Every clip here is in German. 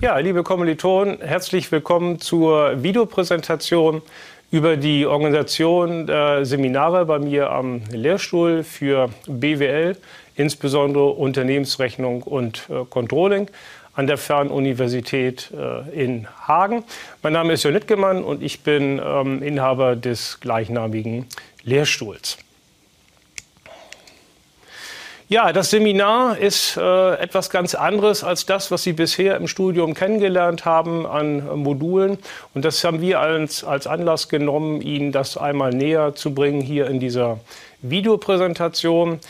Ja, liebe Kommilitonen, herzlich willkommen zur Videopräsentation über die Organisation der Seminare bei mir am Lehrstuhl für BWL, insbesondere Unternehmensrechnung und äh, Controlling an der Fernuniversität äh, in Hagen. Mein Name ist Jörn Nittgemann und ich bin ähm, Inhaber des gleichnamigen Lehrstuhls. Ja, das Seminar ist äh, etwas ganz anderes als das, was Sie bisher im Studium kennengelernt haben an äh, Modulen. Und das haben wir als, als Anlass genommen, Ihnen das einmal näher zu bringen hier in dieser Videopräsentation.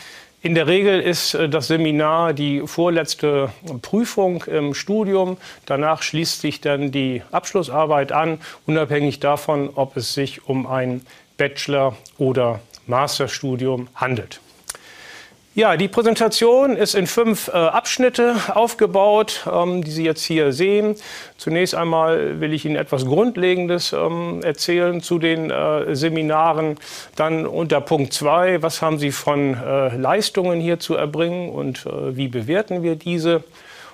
In der Regel ist äh, das Seminar die vorletzte Prüfung im Studium. Danach schließt sich dann die Abschlussarbeit an, unabhängig davon, ob es sich um ein Bachelor- oder Masterstudium handelt. Ja, die Präsentation ist in fünf äh, Abschnitte aufgebaut, ähm, die Sie jetzt hier sehen. Zunächst einmal will ich Ihnen etwas Grundlegendes ähm, erzählen zu den äh, Seminaren. Dann unter Punkt zwei, was haben Sie von äh, Leistungen hier zu erbringen und äh, wie bewerten wir diese?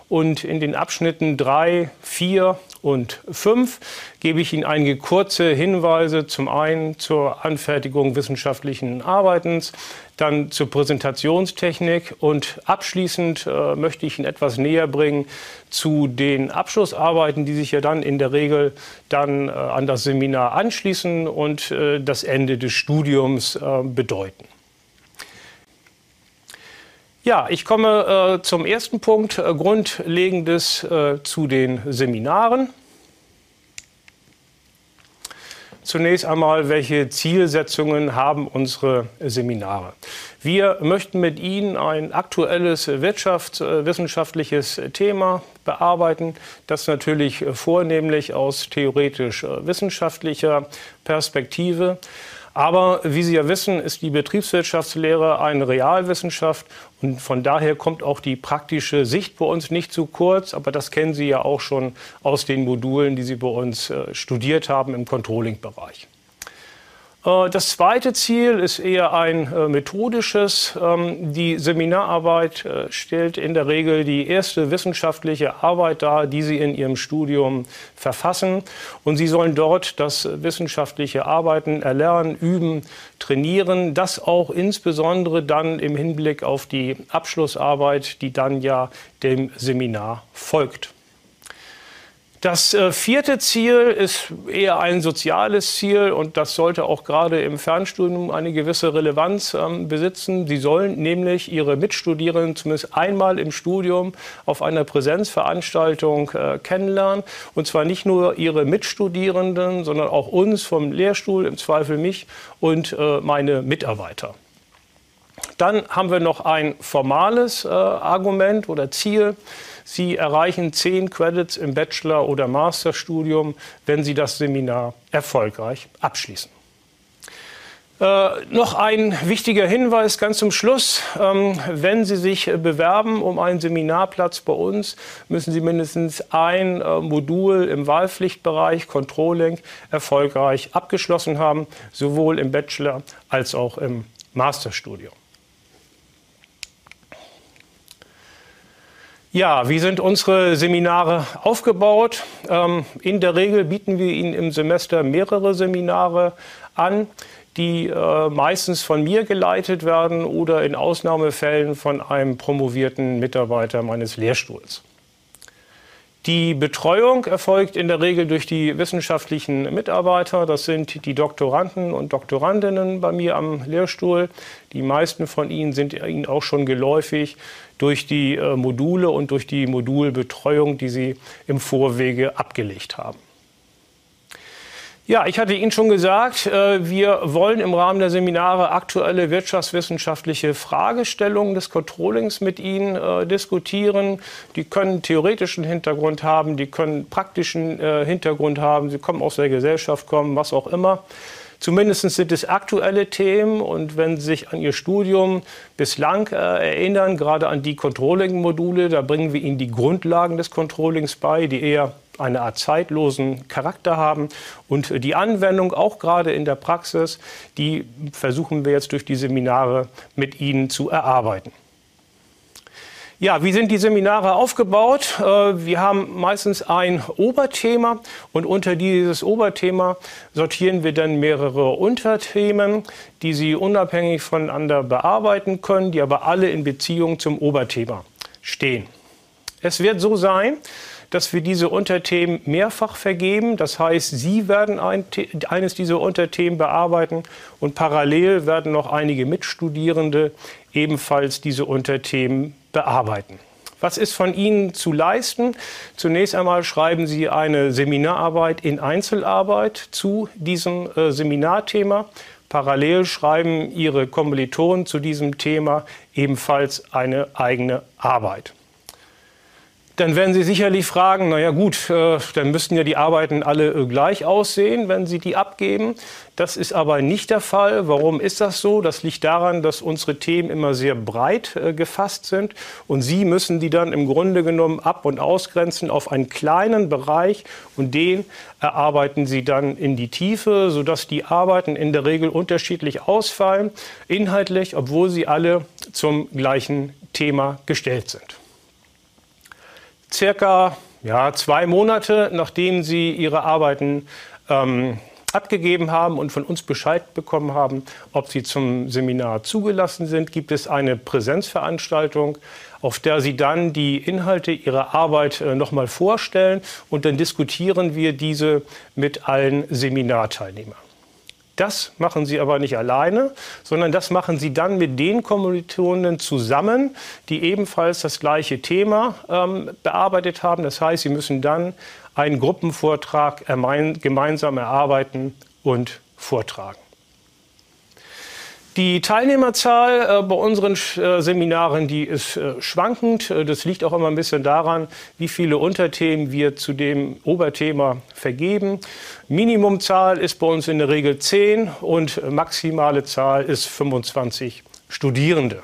Und in den Abschnitten 3, 4 und 5 gebe ich Ihnen einige kurze Hinweise zum einen zur Anfertigung wissenschaftlichen Arbeitens, dann zur Präsentationstechnik und abschließend äh, möchte ich Ihnen etwas näher bringen zu den Abschlussarbeiten, die sich ja dann in der Regel dann äh, an das Seminar anschließen und äh, das Ende des Studiums äh, bedeuten. Ja, ich komme äh, zum ersten Punkt, äh, Grundlegendes äh, zu den Seminaren. Zunächst einmal, welche Zielsetzungen haben unsere Seminare? Wir möchten mit Ihnen ein aktuelles wirtschaftswissenschaftliches Thema bearbeiten, das natürlich vornehmlich aus theoretisch-wissenschaftlicher Perspektive aber wie Sie ja wissen, ist die Betriebswirtschaftslehre eine Realwissenschaft und von daher kommt auch die praktische Sicht bei uns nicht zu kurz. Aber das kennen Sie ja auch schon aus den Modulen, die Sie bei uns äh, studiert haben im Controlling-Bereich. Äh, das zweite Ziel ist eher ein äh, methodisches. Ähm, die Seminararbeit äh, stellt in der Regel die erste wissenschaftliche Arbeit dar, die Sie in Ihrem Studium verfassen. Und Sie sollen dort das wissenschaftliche Arbeiten erlernen, üben, trainieren. Das auch insbesondere dann im Hinblick auf die Abschlussarbeit, die dann ja dem Seminar folgt. Das äh, vierte Ziel ist eher ein soziales Ziel und das sollte auch gerade im Fernstudium eine gewisse Relevanz ähm, besitzen. Sie sollen nämlich ihre Mitstudierenden zumindest einmal im Studium auf einer Präsenzveranstaltung äh, kennenlernen. Und zwar nicht nur ihre Mitstudierenden, sondern auch uns vom Lehrstuhl, im Zweifel mich und äh, meine Mitarbeiter. Dann haben wir noch ein formales äh, Argument oder Ziel. Sie erreichen zehn Credits im Bachelor- oder Masterstudium, wenn Sie das Seminar erfolgreich abschließen. Äh, noch ein wichtiger Hinweis ganz zum Schluss. Ähm, wenn Sie sich bewerben um einen Seminarplatz bei uns, müssen Sie mindestens ein äh, Modul im Wahlpflichtbereich Controlling erfolgreich abgeschlossen haben, sowohl im Bachelor als auch im Masterstudium. Ja, wie sind unsere Seminare aufgebaut? Ähm, in der Regel bieten wir Ihnen im Semester mehrere Seminare an, die äh, meistens von mir geleitet werden oder in Ausnahmefällen von einem promovierten Mitarbeiter meines Lehrstuhls. Die Betreuung erfolgt in der Regel durch die wissenschaftlichen Mitarbeiter. Das sind die Doktoranden und Doktorandinnen bei mir am Lehrstuhl. Die meisten von ihnen sind Ihnen auch schon geläufig durch die äh, Module und durch die Modulbetreuung, die Sie im Vorwege abgelegt haben. Ja, ich hatte Ihnen schon gesagt, äh, wir wollen im Rahmen der Seminare aktuelle wirtschaftswissenschaftliche Fragestellungen des Controllings mit Ihnen äh, diskutieren. Die können theoretischen Hintergrund haben, die können praktischen Hintergrund haben, sie kommen aus der Gesellschaft kommen, was auch immer. Zumindest sind es aktuelle Themen und wenn Sie sich an Ihr Studium bislang äh, erinnern, gerade an die Controlling-Module, da bringen wir Ihnen die Grundlagen des Controllings bei, die eher eine Art zeitlosen Charakter haben. Und die Anwendung, auch gerade in der Praxis, die versuchen wir jetzt durch die Seminare mit Ihnen zu erarbeiten. Ja, wie sind die Seminare aufgebaut? Äh, wir haben meistens ein Oberthema und unter dieses Oberthema sortieren wir dann mehrere Unterthemen, die Sie unabhängig voneinander bearbeiten können, die aber alle in Beziehung zum Oberthema stehen. Es wird so sein, dass wir diese Unterthemen mehrfach vergeben. Das heißt, Sie werden ein, eines dieser Unterthemen bearbeiten und parallel werden noch einige Mitstudierende ebenfalls diese Unterthemen bearbeiten. Was ist von Ihnen zu leisten? Zunächst einmal schreiben Sie eine Seminararbeit in Einzelarbeit zu diesem äh, Seminarthema. Parallel schreiben Ihre Kommilitonen zu diesem Thema ebenfalls eine eigene Arbeit. Dann werden Sie sicherlich fragen, naja gut, äh, dann müssten ja die Arbeiten alle äh, gleich aussehen, wenn Sie die abgeben. Das ist aber nicht der Fall. Warum ist das so? Das liegt daran, dass unsere Themen immer sehr breit äh, gefasst sind und Sie müssen die dann im Grunde genommen ab- und ausgrenzen auf einen kleinen Bereich und den erarbeiten Sie dann in die Tiefe, sodass die Arbeiten in der Regel unterschiedlich ausfallen, inhaltlich, obwohl sie alle zum gleichen Thema gestellt sind circa ja, zwei Monate, nachdem Sie Ihre Arbeiten ähm, abgegeben haben und von uns Bescheid bekommen haben, ob Sie zum Seminar zugelassen sind, gibt es eine Präsenzveranstaltung, auf der Sie dann die Inhalte Ihrer Arbeit äh, nochmal vorstellen und dann diskutieren wir diese mit allen Seminarteilnehmern. Das machen Sie aber nicht alleine, sondern das machen Sie dann mit den Kommilitonen zusammen, die ebenfalls das gleiche Thema ähm, bearbeitet haben. Das heißt, Sie müssen dann einen Gruppenvortrag gemeinsam erarbeiten und vortragen. Die Teilnehmerzahl äh, bei unseren äh, Seminaren, die ist äh, schwankend. Das liegt auch immer ein bisschen daran, wie viele Unterthemen wir zu dem Oberthema vergeben. Minimumzahl ist bei uns in der Regel 10 und maximale Zahl ist 25 Studierende.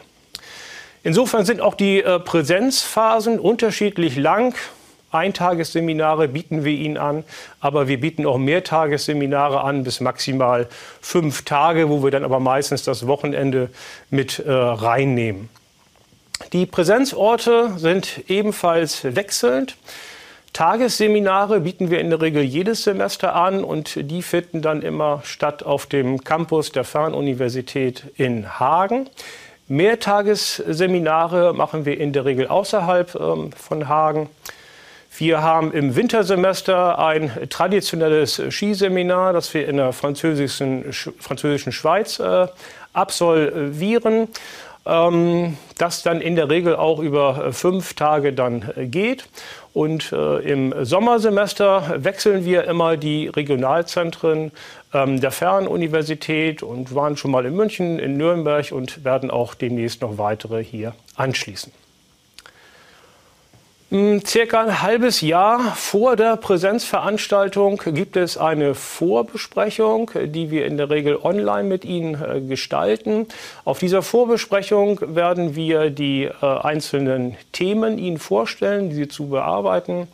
Insofern sind auch die Präsenzphasen unterschiedlich lang. Eintagesseminare bieten wir Ihnen an, aber wir bieten auch Mehrtagesseminare an, bis maximal fünf Tage, wo wir dann aber meistens das Wochenende mit äh, reinnehmen. Die Präsenzorte sind ebenfalls wechselnd. Tagesseminare bieten wir in der Regel jedes Semester an und die finden dann immer statt auf dem Campus der Fernuniversität in Hagen. Mehrtagesseminare machen wir in der Regel außerhalb ähm, von Hagen. Wir haben im Wintersemester ein traditionelles Skiseminar, das wir in der französischen, französischen Schweiz äh, absolvieren. Ähm, das dann in der Regel auch über fünf Tage dann äh, geht. Und äh, im Sommersemester wechseln wir immer die Regionalzentren ähm, der Fernuniversität und waren schon mal in München, in Nürnberg und werden auch demnächst noch weitere hier anschließen. Hm, circa ein halbes Jahr vor der Präsenzveranstaltung gibt es eine Vorbesprechung, die wir in der Regel online mit Ihnen äh, gestalten. Auf dieser Vorbesprechung werden wir die äh, einzelnen Themen Ihnen vorstellen, die Sie zu bearbeiten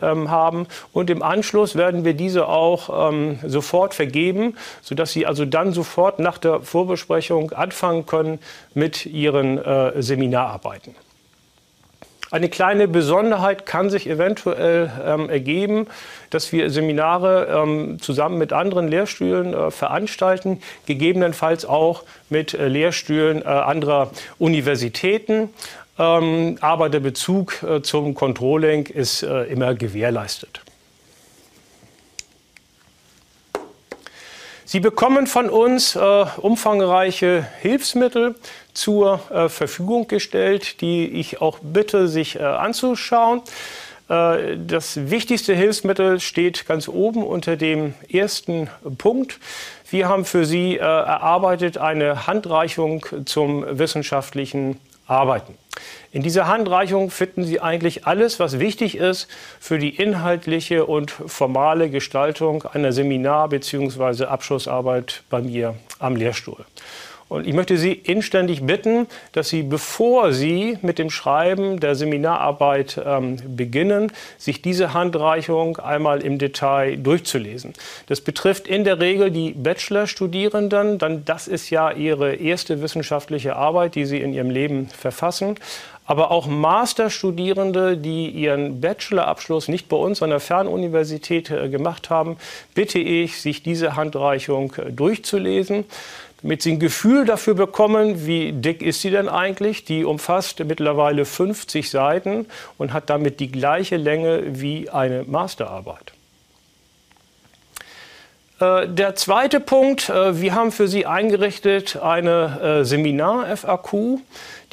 ähm, haben. Und im Anschluss werden wir diese auch ähm, sofort vergeben, sodass Sie also dann sofort nach der Vorbesprechung anfangen können mit Ihren äh, Seminararbeiten. Eine kleine Besonderheit kann sich eventuell ähm, ergeben, dass wir Seminare ähm, zusammen mit anderen Lehrstühlen äh, veranstalten, gegebenenfalls auch mit äh, Lehrstühlen äh, anderer Universitäten. Ähm, aber der Bezug äh, zum Controlling ist äh, immer gewährleistet. Sie bekommen von uns äh, umfangreiche Hilfsmittel zur äh, Verfügung gestellt, die ich auch bitte, sich äh, anzuschauen. Äh, das wichtigste Hilfsmittel steht ganz oben unter dem ersten Punkt. Wir haben für Sie äh, erarbeitet eine Handreichung zum wissenschaftlichen Arbeiten. In dieser Handreichung finden Sie eigentlich alles, was wichtig ist für die inhaltliche und formale Gestaltung einer Seminar- bzw. Abschlussarbeit bei mir am Lehrstuhl. Und ich möchte Sie inständig bitten, dass Sie, bevor Sie mit dem Schreiben der Seminararbeit ähm, beginnen, sich diese Handreichung einmal im Detail durchzulesen. Das betrifft in der Regel die Bachelorstudierenden, dann das ist ja ihre erste wissenschaftliche Arbeit, die sie in ihrem Leben verfassen aber auch Masterstudierende, die ihren Bachelorabschluss nicht bei uns an der Fernuniversität äh, gemacht haben, bitte ich, sich diese Handreichung äh, durchzulesen Sie ein Gefühl dafür bekommen, wie dick ist sie denn eigentlich. Die umfasst mittlerweile 50 Seiten und hat damit die gleiche Länge wie eine Masterarbeit. Äh, der zweite Punkt, wir haben für Sie eingerichtet eine Seminar-FAQ.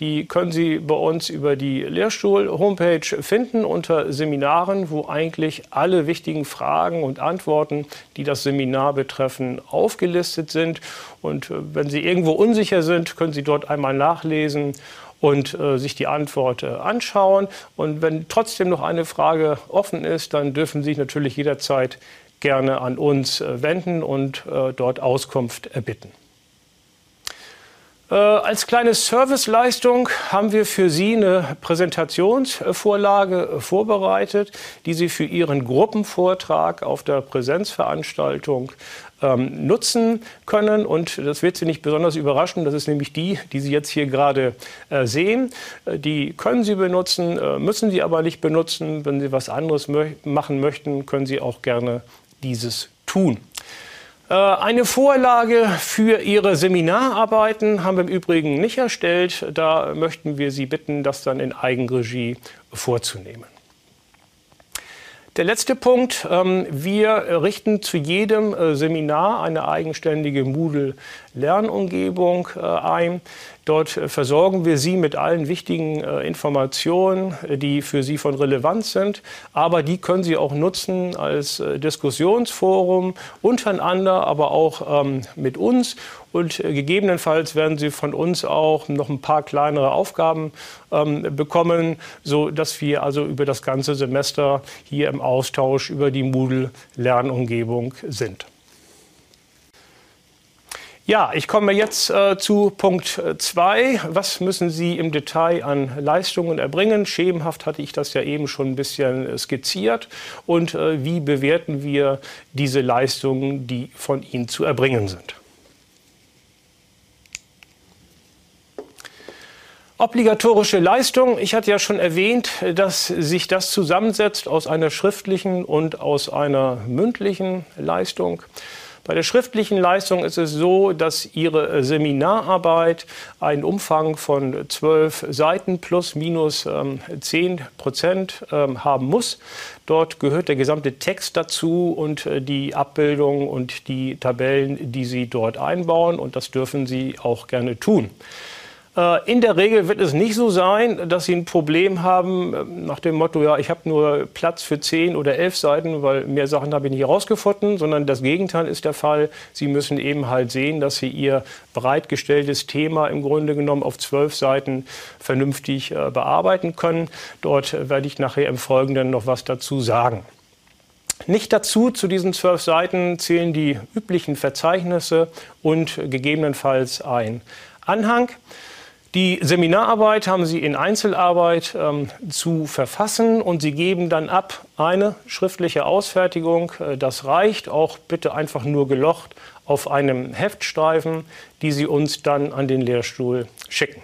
Die können Sie bei uns über die Lehrstuhl-Homepage finden unter Seminaren, wo eigentlich alle wichtigen Fragen und Antworten, die das Seminar betreffen, aufgelistet sind. Und äh, wenn Sie irgendwo unsicher sind, können Sie dort einmal nachlesen und äh, sich die Antwort äh, anschauen. Und wenn trotzdem noch eine Frage offen ist, dann dürfen Sie sich natürlich jederzeit gerne an uns äh, wenden und äh, dort Auskunft erbitten. Äh, als kleine Serviceleistung haben wir für Sie eine Präsentationsvorlage vorbereitet, die Sie für Ihren Gruppenvortrag auf der Präsenzveranstaltung ähm, nutzen können. Und das wird Sie nicht besonders überraschen. Das ist nämlich die, die Sie jetzt hier gerade äh, sehen. Äh, die können Sie benutzen, äh, müssen Sie aber nicht benutzen. Wenn Sie was anderes mö machen möchten, können Sie auch gerne dieses tun. Äh, eine Vorlage für Ihre Seminararbeiten haben wir im Übrigen nicht erstellt. Da möchten wir Sie bitten, das dann in Eigenregie vorzunehmen. Der letzte Punkt. Ähm, wir richten zu jedem äh, Seminar eine eigenständige Moodle-Lernumgebung äh, ein. Dort äh, versorgen wir Sie mit allen wichtigen äh, Informationen, äh, die für Sie von Relevanz sind. Aber die können Sie auch nutzen als Diskussionsforum untereinander, aber auch ähm, mit uns. Und gegebenenfalls werden Sie von uns auch noch ein paar kleinere Aufgaben ähm, bekommen, sodass wir also über das ganze Semester hier im Austausch über die Moodle-Lernumgebung sind. Ja, ich komme jetzt äh, zu Punkt 2. Äh, Was müssen Sie im Detail an Leistungen erbringen? Schemenhaft hatte ich das ja eben schon ein bisschen äh, skizziert. Und äh, wie bewerten wir diese Leistungen, die von Ihnen zu erbringen sind? Obligatorische Leistung. Ich hatte ja schon erwähnt, dass sich das zusammensetzt aus einer schriftlichen und aus einer mündlichen Leistung. Bei der schriftlichen Leistung ist es so, dass Ihre äh, Seminararbeit einen Umfang von zwölf Seiten plus minus ähm, zehn Prozent ähm, haben muss. Dort gehört der gesamte Text dazu und äh, die Abbildung und die Tabellen, die Sie dort einbauen. Und das dürfen Sie auch gerne tun. Äh, in der Regel wird es nicht so sein, dass Sie ein Problem haben äh, nach dem Motto, ja, ich habe nur Platz für zehn oder elf Seiten, weil mehr Sachen habe ich nicht herausgefunden, sondern das Gegenteil ist der Fall. Sie müssen eben halt sehen, dass Sie Ihr bereitgestelltes Thema im Grunde genommen auf zwölf Seiten vernünftig äh, bearbeiten können. Dort werde ich nachher im Folgenden noch was dazu sagen. Nicht dazu, zu diesen zwölf Seiten zählen die üblichen Verzeichnisse und gegebenenfalls ein Anhang. Die Seminararbeit haben Sie in Einzelarbeit ähm, zu verfassen und Sie geben dann ab eine schriftliche Ausfertigung. Äh, das reicht auch bitte einfach nur gelocht auf einem Heftstreifen, die Sie uns dann an den Lehrstuhl schicken.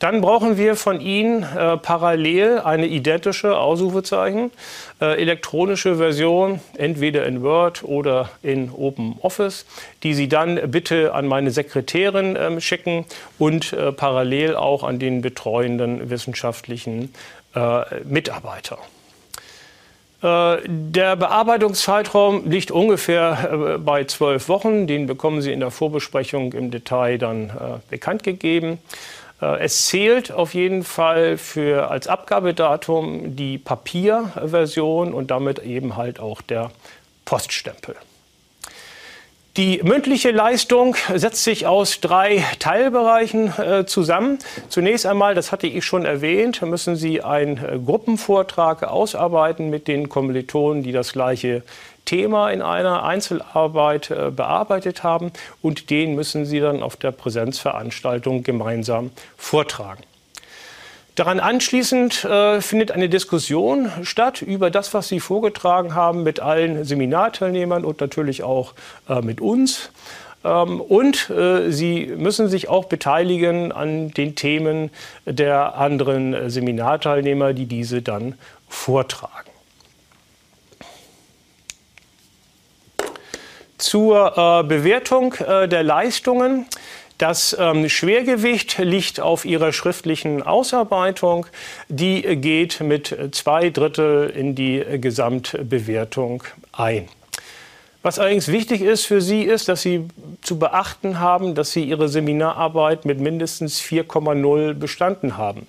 Dann brauchen wir von Ihnen äh, parallel eine identische Ausrufezeichen, äh, elektronische Version, entweder in Word oder in OpenOffice, die Sie dann bitte an meine Sekretärin äh, schicken und äh, parallel auch an den betreuenden wissenschaftlichen äh, Mitarbeiter. Äh, der Bearbeitungszeitraum liegt ungefähr bei zwölf Wochen. Den bekommen Sie in der Vorbesprechung im Detail dann bekannt gegeben. Äh, es zählt auf jeden Fall für als Abgabedatum die Papierversion und damit eben halt auch der Poststempel. Die mündliche Leistung setzt sich aus drei Teilbereichen äh, zusammen. Zunächst einmal, das hatte ich schon erwähnt, müssen Sie einen äh, Gruppenvortrag ausarbeiten mit den Kommilitonen, die das gleiche Thema in einer Einzelarbeit äh, bearbeitet haben und den müssen Sie dann auf der Präsenzveranstaltung gemeinsam vortragen. Daran anschließend äh, findet eine Diskussion statt über das, was Sie vorgetragen haben mit allen Seminarteilnehmern und natürlich auch äh, mit uns. Ähm, und Sie müssen sich auch beteiligen an den Themen der anderen Seminarteilnehmer, die diese dann vortragen. Zur äh, Bewertung der Leistungen. Das ähm, Schwergewicht liegt auf Ihrer schriftlichen Ausarbeitung. Die geht mit zwei Drittel in die Gesamtbewertung ein. Was allerdings wichtig ist für Sie, ist, dass Sie zu beachten haben, dass Sie Ihre Seminararbeit mit mindestens 4,0 bestanden haben.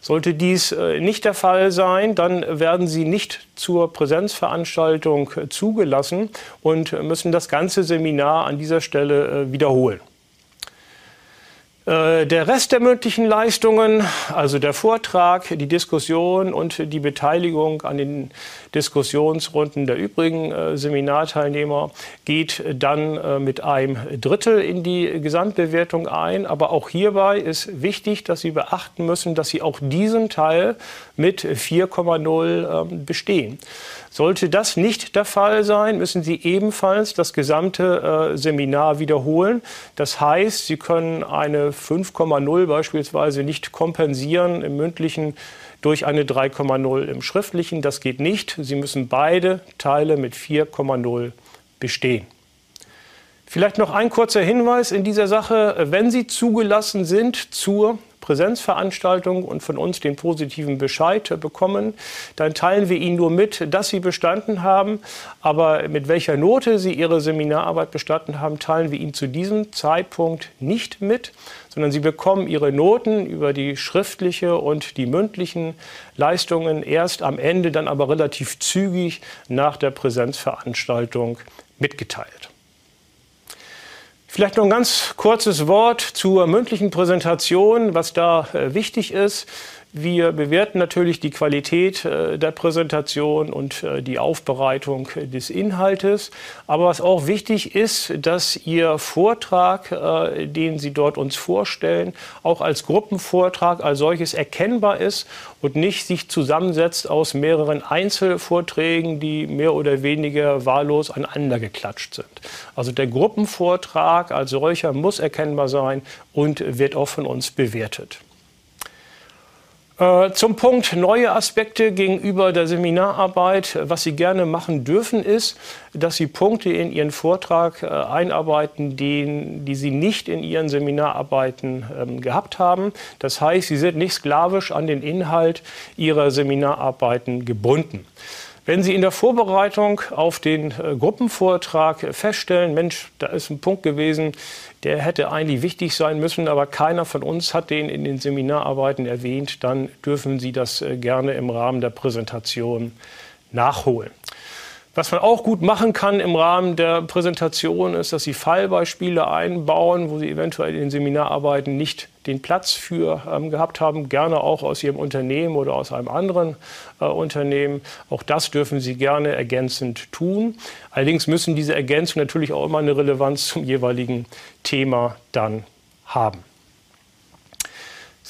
Sollte dies äh, nicht der Fall sein, dann werden Sie nicht zur Präsenzveranstaltung zugelassen und müssen das ganze Seminar an dieser Stelle äh, wiederholen. Äh, der Rest der mündlichen Leistungen, also der Vortrag, die Diskussion und die Beteiligung an den Diskussionsrunden der übrigen äh, Seminarteilnehmer, geht dann äh, mit einem Drittel in die Gesamtbewertung ein. Aber auch hierbei ist wichtig, dass Sie beachten müssen, dass Sie auch diesen Teil mit 4,0 ähm, bestehen. Sollte das nicht der Fall sein, müssen Sie ebenfalls das gesamte Seminar wiederholen. Das heißt, Sie können eine 5,0 beispielsweise nicht kompensieren im mündlichen durch eine 3,0 im schriftlichen. Das geht nicht. Sie müssen beide Teile mit 4,0 bestehen. Vielleicht noch ein kurzer Hinweis in dieser Sache. Wenn Sie zugelassen sind zur Präsenzveranstaltung und von uns den positiven Bescheid bekommen, dann teilen wir Ihnen nur mit, dass Sie bestanden haben. Aber mit welcher Note Sie Ihre Seminararbeit bestanden haben, teilen wir Ihnen zu diesem Zeitpunkt nicht mit, sondern Sie bekommen Ihre Noten über die schriftliche und die mündlichen Leistungen erst am Ende, dann aber relativ zügig nach der Präsenzveranstaltung mitgeteilt. Vielleicht noch ein ganz kurzes Wort zur mündlichen Präsentation, was da äh, wichtig ist. Wir bewerten natürlich die Qualität äh, der Präsentation und äh, die Aufbereitung des Inhaltes. Aber was auch wichtig ist, dass Ihr Vortrag, äh, den Sie dort uns vorstellen, auch als Gruppenvortrag als solches erkennbar ist und nicht sich zusammensetzt aus mehreren Einzelvorträgen, die mehr oder weniger wahllos aneinander geklatscht sind. Also der Gruppenvortrag als solcher muss erkennbar sein und wird auch von uns bewertet. Äh, zum Punkt neue Aspekte gegenüber der Seminararbeit. Was Sie gerne machen dürfen, ist, dass Sie Punkte in Ihren Vortrag äh, einarbeiten, die, die Sie nicht in Ihren Seminararbeiten ähm, gehabt haben. Das heißt, Sie sind nicht sklavisch an den Inhalt Ihrer Seminararbeiten gebunden. Wenn Sie in der Vorbereitung auf den äh, Gruppenvortrag feststellen, Mensch, da ist ein Punkt gewesen, der hätte eigentlich wichtig sein müssen, aber keiner von uns hat den in den Seminararbeiten erwähnt, dann dürfen Sie das äh, gerne im Rahmen der Präsentation nachholen. Was man auch gut machen kann im Rahmen der Präsentation ist, dass Sie Fallbeispiele einbauen, wo Sie eventuell in den Seminararbeiten nicht den Platz für ähm, gehabt haben, gerne auch aus Ihrem Unternehmen oder aus einem anderen äh, Unternehmen. Auch das dürfen Sie gerne ergänzend tun. Allerdings müssen diese Ergänzungen natürlich auch immer eine Relevanz zum jeweiligen Thema dann haben.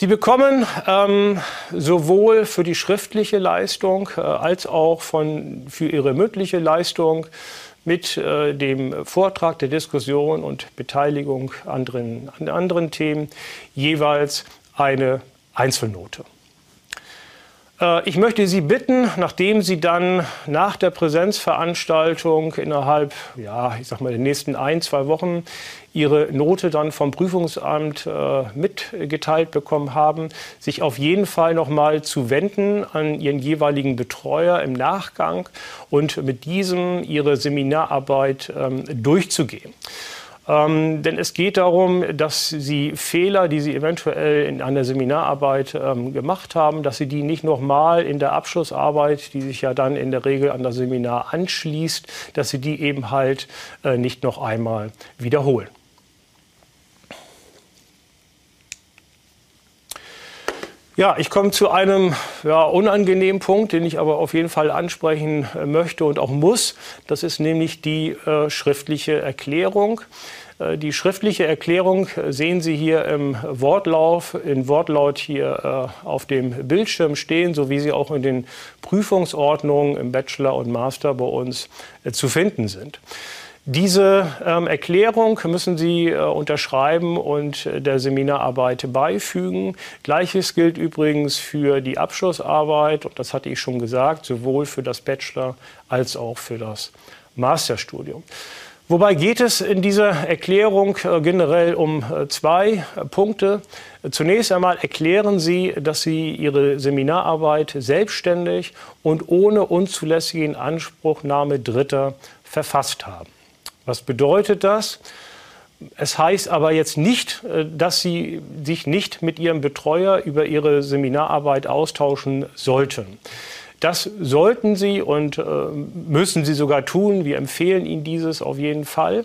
Sie bekommen ähm, sowohl für die schriftliche Leistung äh, als auch von, für Ihre mündliche Leistung mit äh, dem Vortrag, der Diskussion und Beteiligung anderen, an anderen Themen jeweils eine Einzelnote. Äh, ich möchte Sie bitten, nachdem Sie dann nach der Präsenzveranstaltung innerhalb, ja, ich sag mal, der nächsten ein, zwei Wochen Ihre Note dann vom Prüfungsamt äh, mitgeteilt bekommen haben, sich auf jeden Fall noch mal zu wenden an Ihren jeweiligen Betreuer im Nachgang und mit diesem Ihre Seminararbeit ähm, durchzugehen. Ähm, denn es geht darum, dass Sie Fehler, die Sie eventuell in einer Seminararbeit ähm, gemacht haben, dass Sie die nicht nochmal in der Abschlussarbeit, die sich ja dann in der Regel an das Seminar anschließt, dass Sie die eben halt äh, nicht noch einmal wiederholen. Ja, ich komme zu einem ja, unangenehmen Punkt, den ich aber auf jeden Fall ansprechen äh, möchte und auch muss. Das ist nämlich die äh, schriftliche Erklärung. Äh, die schriftliche Erklärung sehen Sie hier im Wortlauf, in Wortlaut hier äh, auf dem Bildschirm stehen, so wie sie auch in den Prüfungsordnungen im Bachelor und Master bei uns äh, zu finden sind. Diese ähm, Erklärung müssen Sie äh, unterschreiben und äh, der Seminararbeit beifügen. Gleiches gilt übrigens für die Abschlussarbeit, und das hatte ich schon gesagt, sowohl für das Bachelor als auch für das Masterstudium. Wobei geht es in dieser Erklärung äh, generell um äh, zwei Punkte. Zunächst einmal erklären Sie, dass Sie Ihre Seminararbeit selbstständig und ohne unzulässigen Anspruchnahme Dritter verfasst haben. Was bedeutet das? Es heißt aber jetzt nicht, dass Sie sich nicht mit Ihrem Betreuer über Ihre Seminararbeit austauschen sollten. Das sollten Sie und äh, müssen Sie sogar tun. Wir empfehlen Ihnen dieses auf jeden Fall.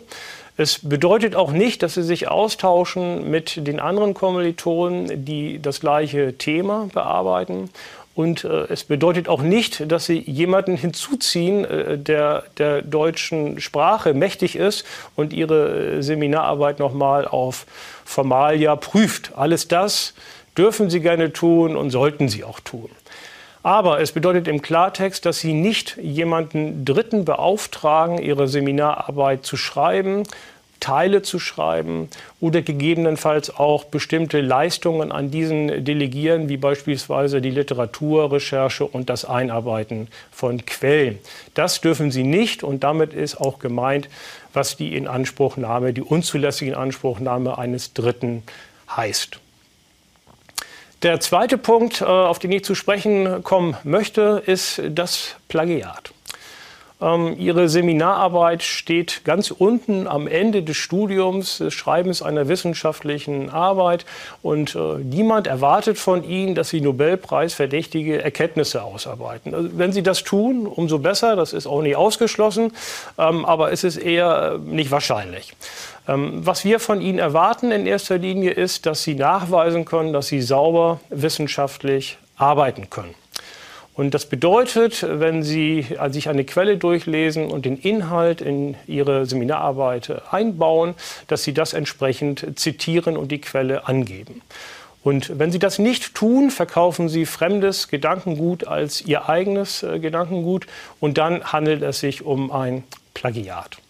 Es bedeutet auch nicht, dass Sie sich austauschen mit den anderen Kommilitonen, die das gleiche Thema bearbeiten. Und äh, es bedeutet auch nicht, dass Sie jemanden hinzuziehen, äh, der der deutschen Sprache mächtig ist und Ihre äh, Seminararbeit nochmal auf Formalia prüft. Alles das dürfen Sie gerne tun und sollten Sie auch tun. Aber es bedeutet im Klartext, dass Sie nicht jemanden Dritten beauftragen, Ihre Seminararbeit zu schreiben, Teile zu schreiben oder gegebenenfalls auch bestimmte Leistungen an diesen delegieren, wie beispielsweise die Literaturrecherche und das Einarbeiten von Quellen. Das dürfen Sie nicht und damit ist auch gemeint, was die Inanspruchnahme, die unzulässige Inanspruchnahme eines Dritten heißt. Der zweite Punkt, äh, auf den ich zu sprechen kommen möchte, ist das Plagiat. Ähm, ihre Seminararbeit steht ganz unten am Ende des Studiums, des Schreibens einer wissenschaftlichen Arbeit. Und äh, niemand erwartet von Ihnen, dass Sie Nobelpreisverdächtige Erkenntnisse ausarbeiten. Also, wenn Sie das tun, umso besser. Das ist auch nicht ausgeschlossen. Ähm, aber es ist eher äh, nicht wahrscheinlich. Ähm, was wir von Ihnen erwarten in erster Linie ist, dass Sie nachweisen können, dass Sie sauber wissenschaftlich arbeiten können. Und das bedeutet, wenn Sie sich eine Quelle durchlesen und den Inhalt in Ihre Seminararbeit einbauen, dass Sie das entsprechend zitieren und die Quelle angeben. Und wenn Sie das nicht tun, verkaufen Sie fremdes Gedankengut als Ihr eigenes äh, Gedankengut und dann handelt es sich um ein Plagiat.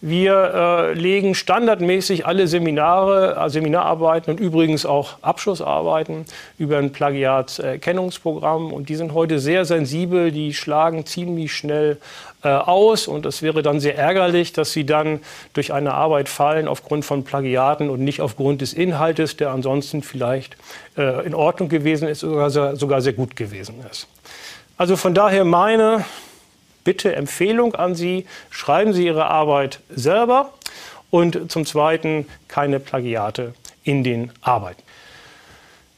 Wir äh, legen standardmäßig alle Seminare, äh, Seminararbeiten und übrigens auch Abschlussarbeiten über ein Plagiatserkennungsprogramm. Und die sind heute sehr sensibel, die schlagen ziemlich schnell äh, aus. Und es wäre dann sehr ärgerlich, dass sie dann durch eine Arbeit fallen aufgrund von Plagiaten und nicht aufgrund des Inhaltes, der ansonsten vielleicht äh, in Ordnung gewesen ist oder sogar sehr gut gewesen ist. Also von daher meine Bitte Empfehlung an Sie, schreiben Sie Ihre Arbeit selber und zum Zweiten keine Plagiate in den Arbeiten.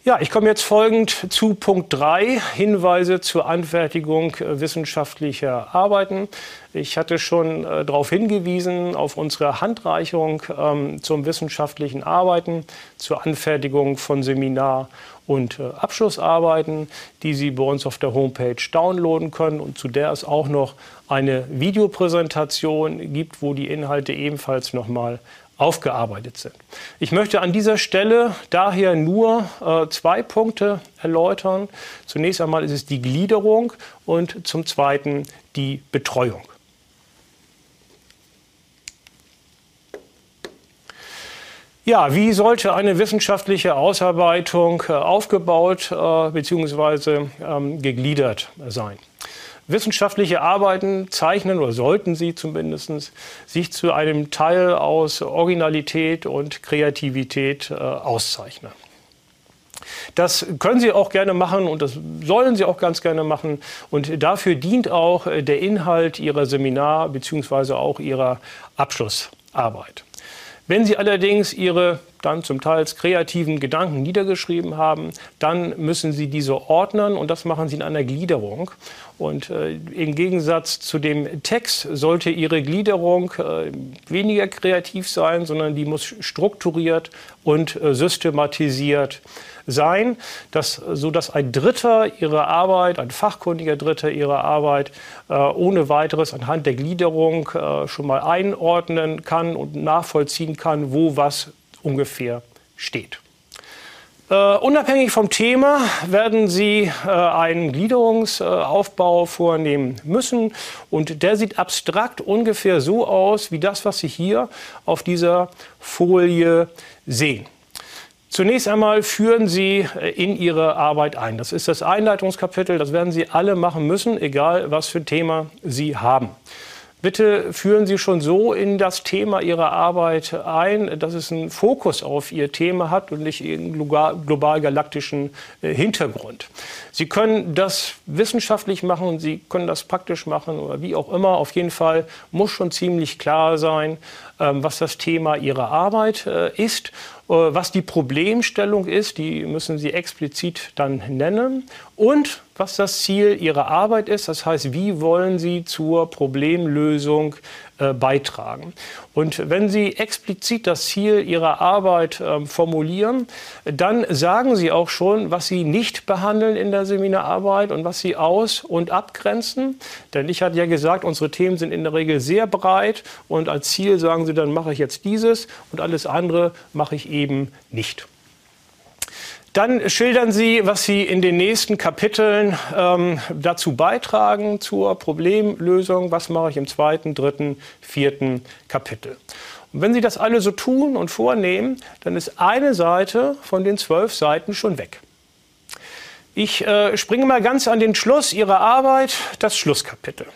Ja, ich komme jetzt folgend zu Punkt 3, Hinweise zur Anfertigung wissenschaftlicher Arbeiten. Ich hatte schon äh, darauf hingewiesen, auf unsere Handreichung ähm, zum wissenschaftlichen Arbeiten, zur Anfertigung von Seminar- und äh, Abschlussarbeiten, die Sie bei uns auf der Homepage downloaden können und zu der es auch noch eine Videopräsentation gibt, wo die Inhalte ebenfalls nochmal aufgearbeitet sind. Ich möchte an dieser Stelle daher nur äh, zwei Punkte erläutern. Zunächst einmal ist es die Gliederung und zum Zweiten die Betreuung. Ja, wie sollte eine wissenschaftliche Ausarbeitung äh, aufgebaut äh, bzw. Ähm, gegliedert sein? Wissenschaftliche Arbeiten zeichnen oder sollten sie zumindest sich zu einem Teil aus Originalität und Kreativität äh, auszeichnen. Das können Sie auch gerne machen und das sollen Sie auch ganz gerne machen. Und dafür dient auch äh, der Inhalt Ihrer Seminar- bzw. auch Ihrer Abschlussarbeit. Wenn Sie allerdings Ihre dann zum Teil kreativen Gedanken niedergeschrieben haben, dann müssen Sie diese ordnen und das machen Sie in einer Gliederung. Und äh, im Gegensatz zu dem Text sollte Ihre Gliederung äh, weniger kreativ sein, sondern die muss strukturiert und äh, systematisiert sein, dass, sodass ein Dritter ihrer Arbeit, ein fachkundiger Dritter ihrer Arbeit äh, ohne weiteres anhand der Gliederung äh, schon mal einordnen kann und nachvollziehen kann, wo was ungefähr steht. Uh, unabhängig vom Thema werden Sie uh, einen Gliederungsaufbau uh, vornehmen müssen. Und der sieht abstrakt ungefähr so aus wie das, was Sie hier auf dieser Folie sehen. Zunächst einmal führen Sie äh, in Ihre Arbeit ein. Das ist das Einleitungskapitel. Das werden Sie alle machen müssen, egal was für ein Thema Sie haben. Bitte führen Sie schon so in das Thema Ihrer Arbeit ein, dass es einen Fokus auf Ihr Thema hat und nicht einen global-galaktischen äh, Hintergrund. Sie können das wissenschaftlich machen, Sie können das praktisch machen oder wie auch immer. Auf jeden Fall muss schon ziemlich klar sein, ähm, was das Thema Ihrer Arbeit äh, ist, äh, was die Problemstellung ist, die müssen Sie explizit dann nennen und was das Ziel Ihrer Arbeit ist, das heißt, wie wollen Sie zur Problemlösung äh, beitragen. Und wenn Sie explizit das Ziel Ihrer Arbeit äh, formulieren, dann sagen Sie auch schon, was Sie nicht behandeln in der Seminararbeit und was Sie aus- und abgrenzen. Denn ich hatte ja gesagt, unsere Themen sind in der Regel sehr breit und als Ziel sagen Sie, dann mache ich jetzt dieses und alles andere mache ich eben nicht. Dann schildern Sie, was Sie in den nächsten Kapiteln ähm, dazu beitragen zur Problemlösung. Was mache ich im zweiten, dritten, vierten Kapitel? Und wenn Sie das alle so tun und vornehmen, dann ist eine Seite von den zwölf Seiten schon weg. Ich äh, springe mal ganz an den Schluss Ihrer Arbeit, das Schlusskapitel.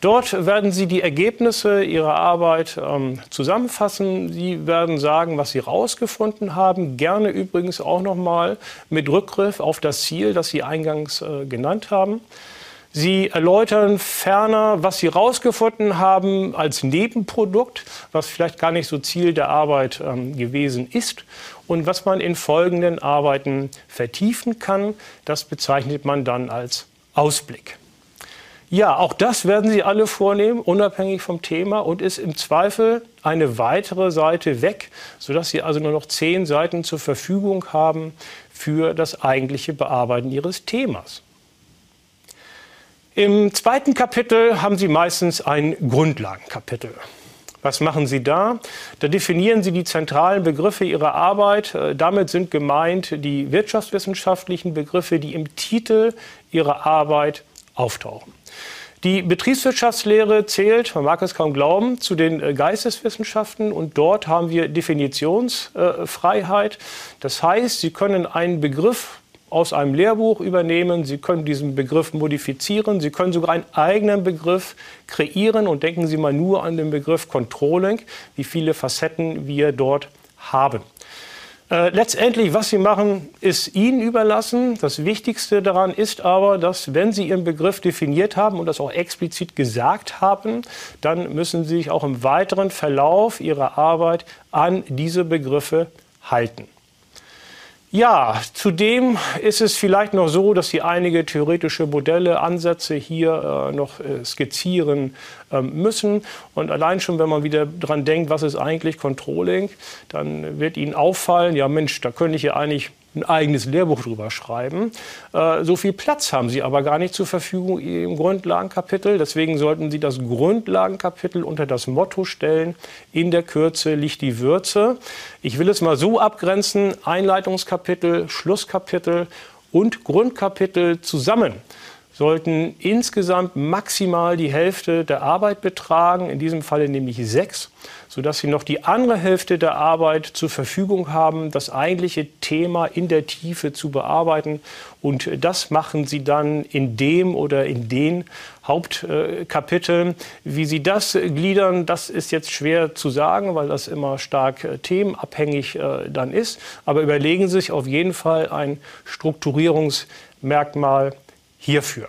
Dort werden Sie die Ergebnisse Ihrer Arbeit ähm, zusammenfassen. Sie werden sagen, was Sie herausgefunden haben. Gerne übrigens auch noch mal mit Rückgriff auf das Ziel, das Sie eingangs äh, genannt haben. Sie erläutern ferner, was Sie herausgefunden haben als Nebenprodukt, was vielleicht gar nicht so Ziel der Arbeit ähm, gewesen ist und was man in folgenden Arbeiten vertiefen kann. Das bezeichnet man dann als Ausblick. Ja, auch das werden Sie alle vornehmen, unabhängig vom Thema und ist im Zweifel eine weitere Seite weg, sodass Sie also nur noch zehn Seiten zur Verfügung haben für das eigentliche Bearbeiten Ihres Themas. Im zweiten Kapitel haben Sie meistens ein Grundlagenkapitel. Was machen Sie da? Da definieren Sie die zentralen Begriffe Ihrer Arbeit. Äh, damit sind gemeint die wirtschaftswissenschaftlichen Begriffe, die im Titel Ihrer Arbeit auftauchen. Die Betriebswirtschaftslehre zählt, man mag es kaum glauben, zu den äh, Geisteswissenschaften und dort haben wir Definitionsfreiheit. Das heißt, Sie können einen Begriff aus einem Lehrbuch übernehmen, Sie können diesen Begriff modifizieren, Sie können sogar einen eigenen Begriff kreieren und denken Sie mal nur an den Begriff Controlling, wie viele Facetten wir dort haben. Äh, letztendlich, was Sie machen, ist Ihnen überlassen. Das Wichtigste daran ist aber, dass wenn Sie Ihren Begriff definiert haben und das auch explizit gesagt haben, dann müssen Sie sich auch im weiteren Verlauf Ihrer Arbeit an diese Begriffe halten. Ja, zudem ist es vielleicht noch so, dass Sie einige theoretische Modelle, Ansätze hier äh, noch äh, skizzieren äh, müssen. Und allein schon, wenn man wieder dran denkt, was ist eigentlich Controlling, dann wird Ihnen auffallen, ja Mensch, da könnte ich ja eigentlich ein eigenes Lehrbuch drüber schreiben. Äh, so viel Platz haben Sie aber gar nicht zur Verfügung im Grundlagenkapitel. Deswegen sollten Sie das Grundlagenkapitel unter das Motto stellen, in der Kürze liegt die Würze. Ich will es mal so abgrenzen, Einleitungskapitel, Schlusskapitel und Grundkapitel zusammen sollten insgesamt maximal die Hälfte der Arbeit betragen, in diesem Falle nämlich sechs sodass sie noch die andere Hälfte der Arbeit zur Verfügung haben, das eigentliche Thema in der Tiefe zu bearbeiten. Und das machen sie dann in dem oder in den Hauptkapiteln. Wie sie das gliedern, das ist jetzt schwer zu sagen, weil das immer stark äh, themenabhängig äh, dann ist. Aber überlegen Sie sich auf jeden Fall ein Strukturierungsmerkmal hierfür.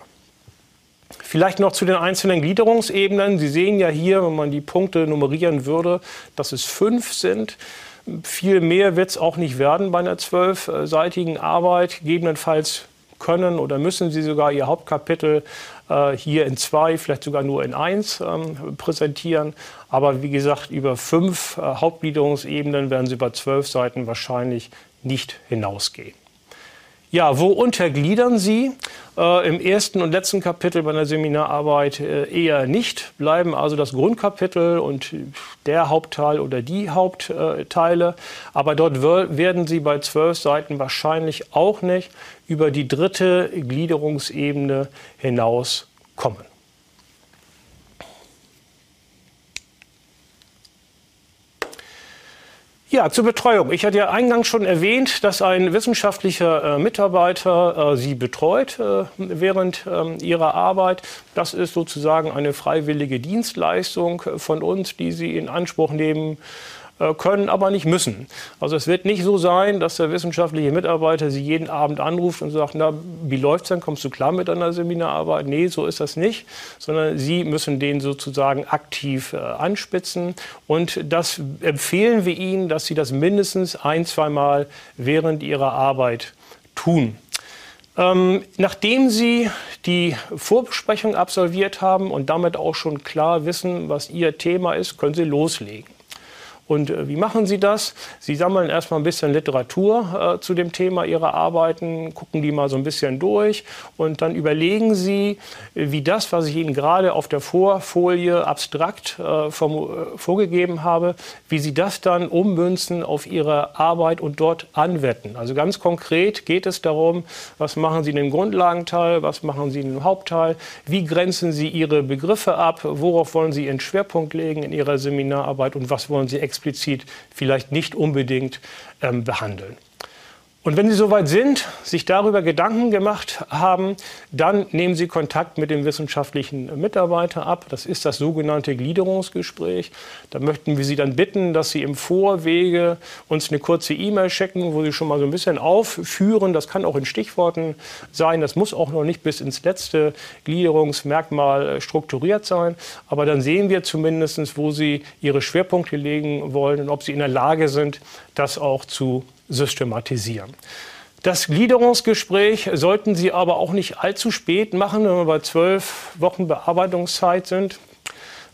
Vielleicht noch zu den einzelnen Gliederungsebenen. Sie sehen ja hier, wenn man die Punkte nummerieren würde, dass es fünf sind. Viel mehr wird es auch nicht werden bei einer zwölfseitigen Arbeit. Gegebenenfalls können oder müssen Sie sogar Ihr Hauptkapitel äh, hier in zwei, vielleicht sogar nur in eins ähm, präsentieren. Aber wie gesagt, über fünf äh, Hauptgliederungsebenen werden Sie bei zwölf Seiten wahrscheinlich nicht hinausgehen. Ja, wo untergliedern Sie? Äh, Im ersten und letzten Kapitel bei der Seminararbeit äh, eher nicht. Bleiben also das Grundkapitel und der Hauptteil oder die Hauptteile. Aber dort werden Sie bei zwölf Seiten wahrscheinlich auch nicht über die dritte Gliederungsebene hinaus Ja, zur Betreuung. Ich hatte ja eingangs schon erwähnt, dass ein wissenschaftlicher äh, Mitarbeiter äh, Sie betreut äh, während ähm, Ihrer Arbeit. Das ist sozusagen eine freiwillige Dienstleistung von uns, die Sie in Anspruch nehmen äh, können, aber nicht müssen. Also es wird nicht so sein, dass der wissenschaftliche Mitarbeiter Sie jeden Abend anruft und sagt, na, wie läuft's denn? Kommst du klar mit einer Seminararbeit? Nee, so ist das nicht, sondern Sie müssen den sozusagen aktiv äh, anspitzen. Und das empfehlen wir Ihnen, dass Sie das mindestens ein, zweimal während Ihrer Arbeit tun. Ähm, nachdem Sie die Vorbesprechung absolviert haben und damit auch schon klar wissen, was Ihr Thema ist, können Sie loslegen. Und äh, wie machen Sie das? Sie sammeln erstmal ein bisschen Literatur äh, zu dem Thema Ihrer Arbeiten, gucken die mal so ein bisschen durch und dann überlegen Sie, wie das, was ich Ihnen gerade auf der Vorfolie abstrakt äh, vom, äh, vorgegeben habe, wie Sie das dann ummünzen auf Ihre Arbeit und dort anwetten. Also ganz konkret geht es darum, was machen Sie in dem Grundlagenteil, was machen Sie in dem Hauptteil, wie grenzen Sie Ihre Begriffe ab, worauf wollen Sie Ihren Schwerpunkt legen in Ihrer Seminararbeit und was wollen Sie explizit vielleicht nicht unbedingt ähm, behandeln. Und wenn Sie soweit sind, sich darüber Gedanken gemacht haben, dann nehmen Sie Kontakt mit dem wissenschaftlichen Mitarbeiter ab. Das ist das sogenannte Gliederungsgespräch. Da möchten wir Sie dann bitten, dass Sie im Vorwege uns eine kurze E-Mail schicken, wo Sie schon mal so ein bisschen aufführen. Das kann auch in Stichworten sein. Das muss auch noch nicht bis ins letzte Gliederungsmerkmal äh, strukturiert sein. Aber dann sehen wir zumindest, wo Sie Ihre Schwerpunkte legen wollen und ob Sie in der Lage sind, das auch zu systematisieren. Das Gliederungsgespräch sollten Sie aber auch nicht allzu spät machen, wenn wir bei zwölf Wochen Bearbeitungszeit sind.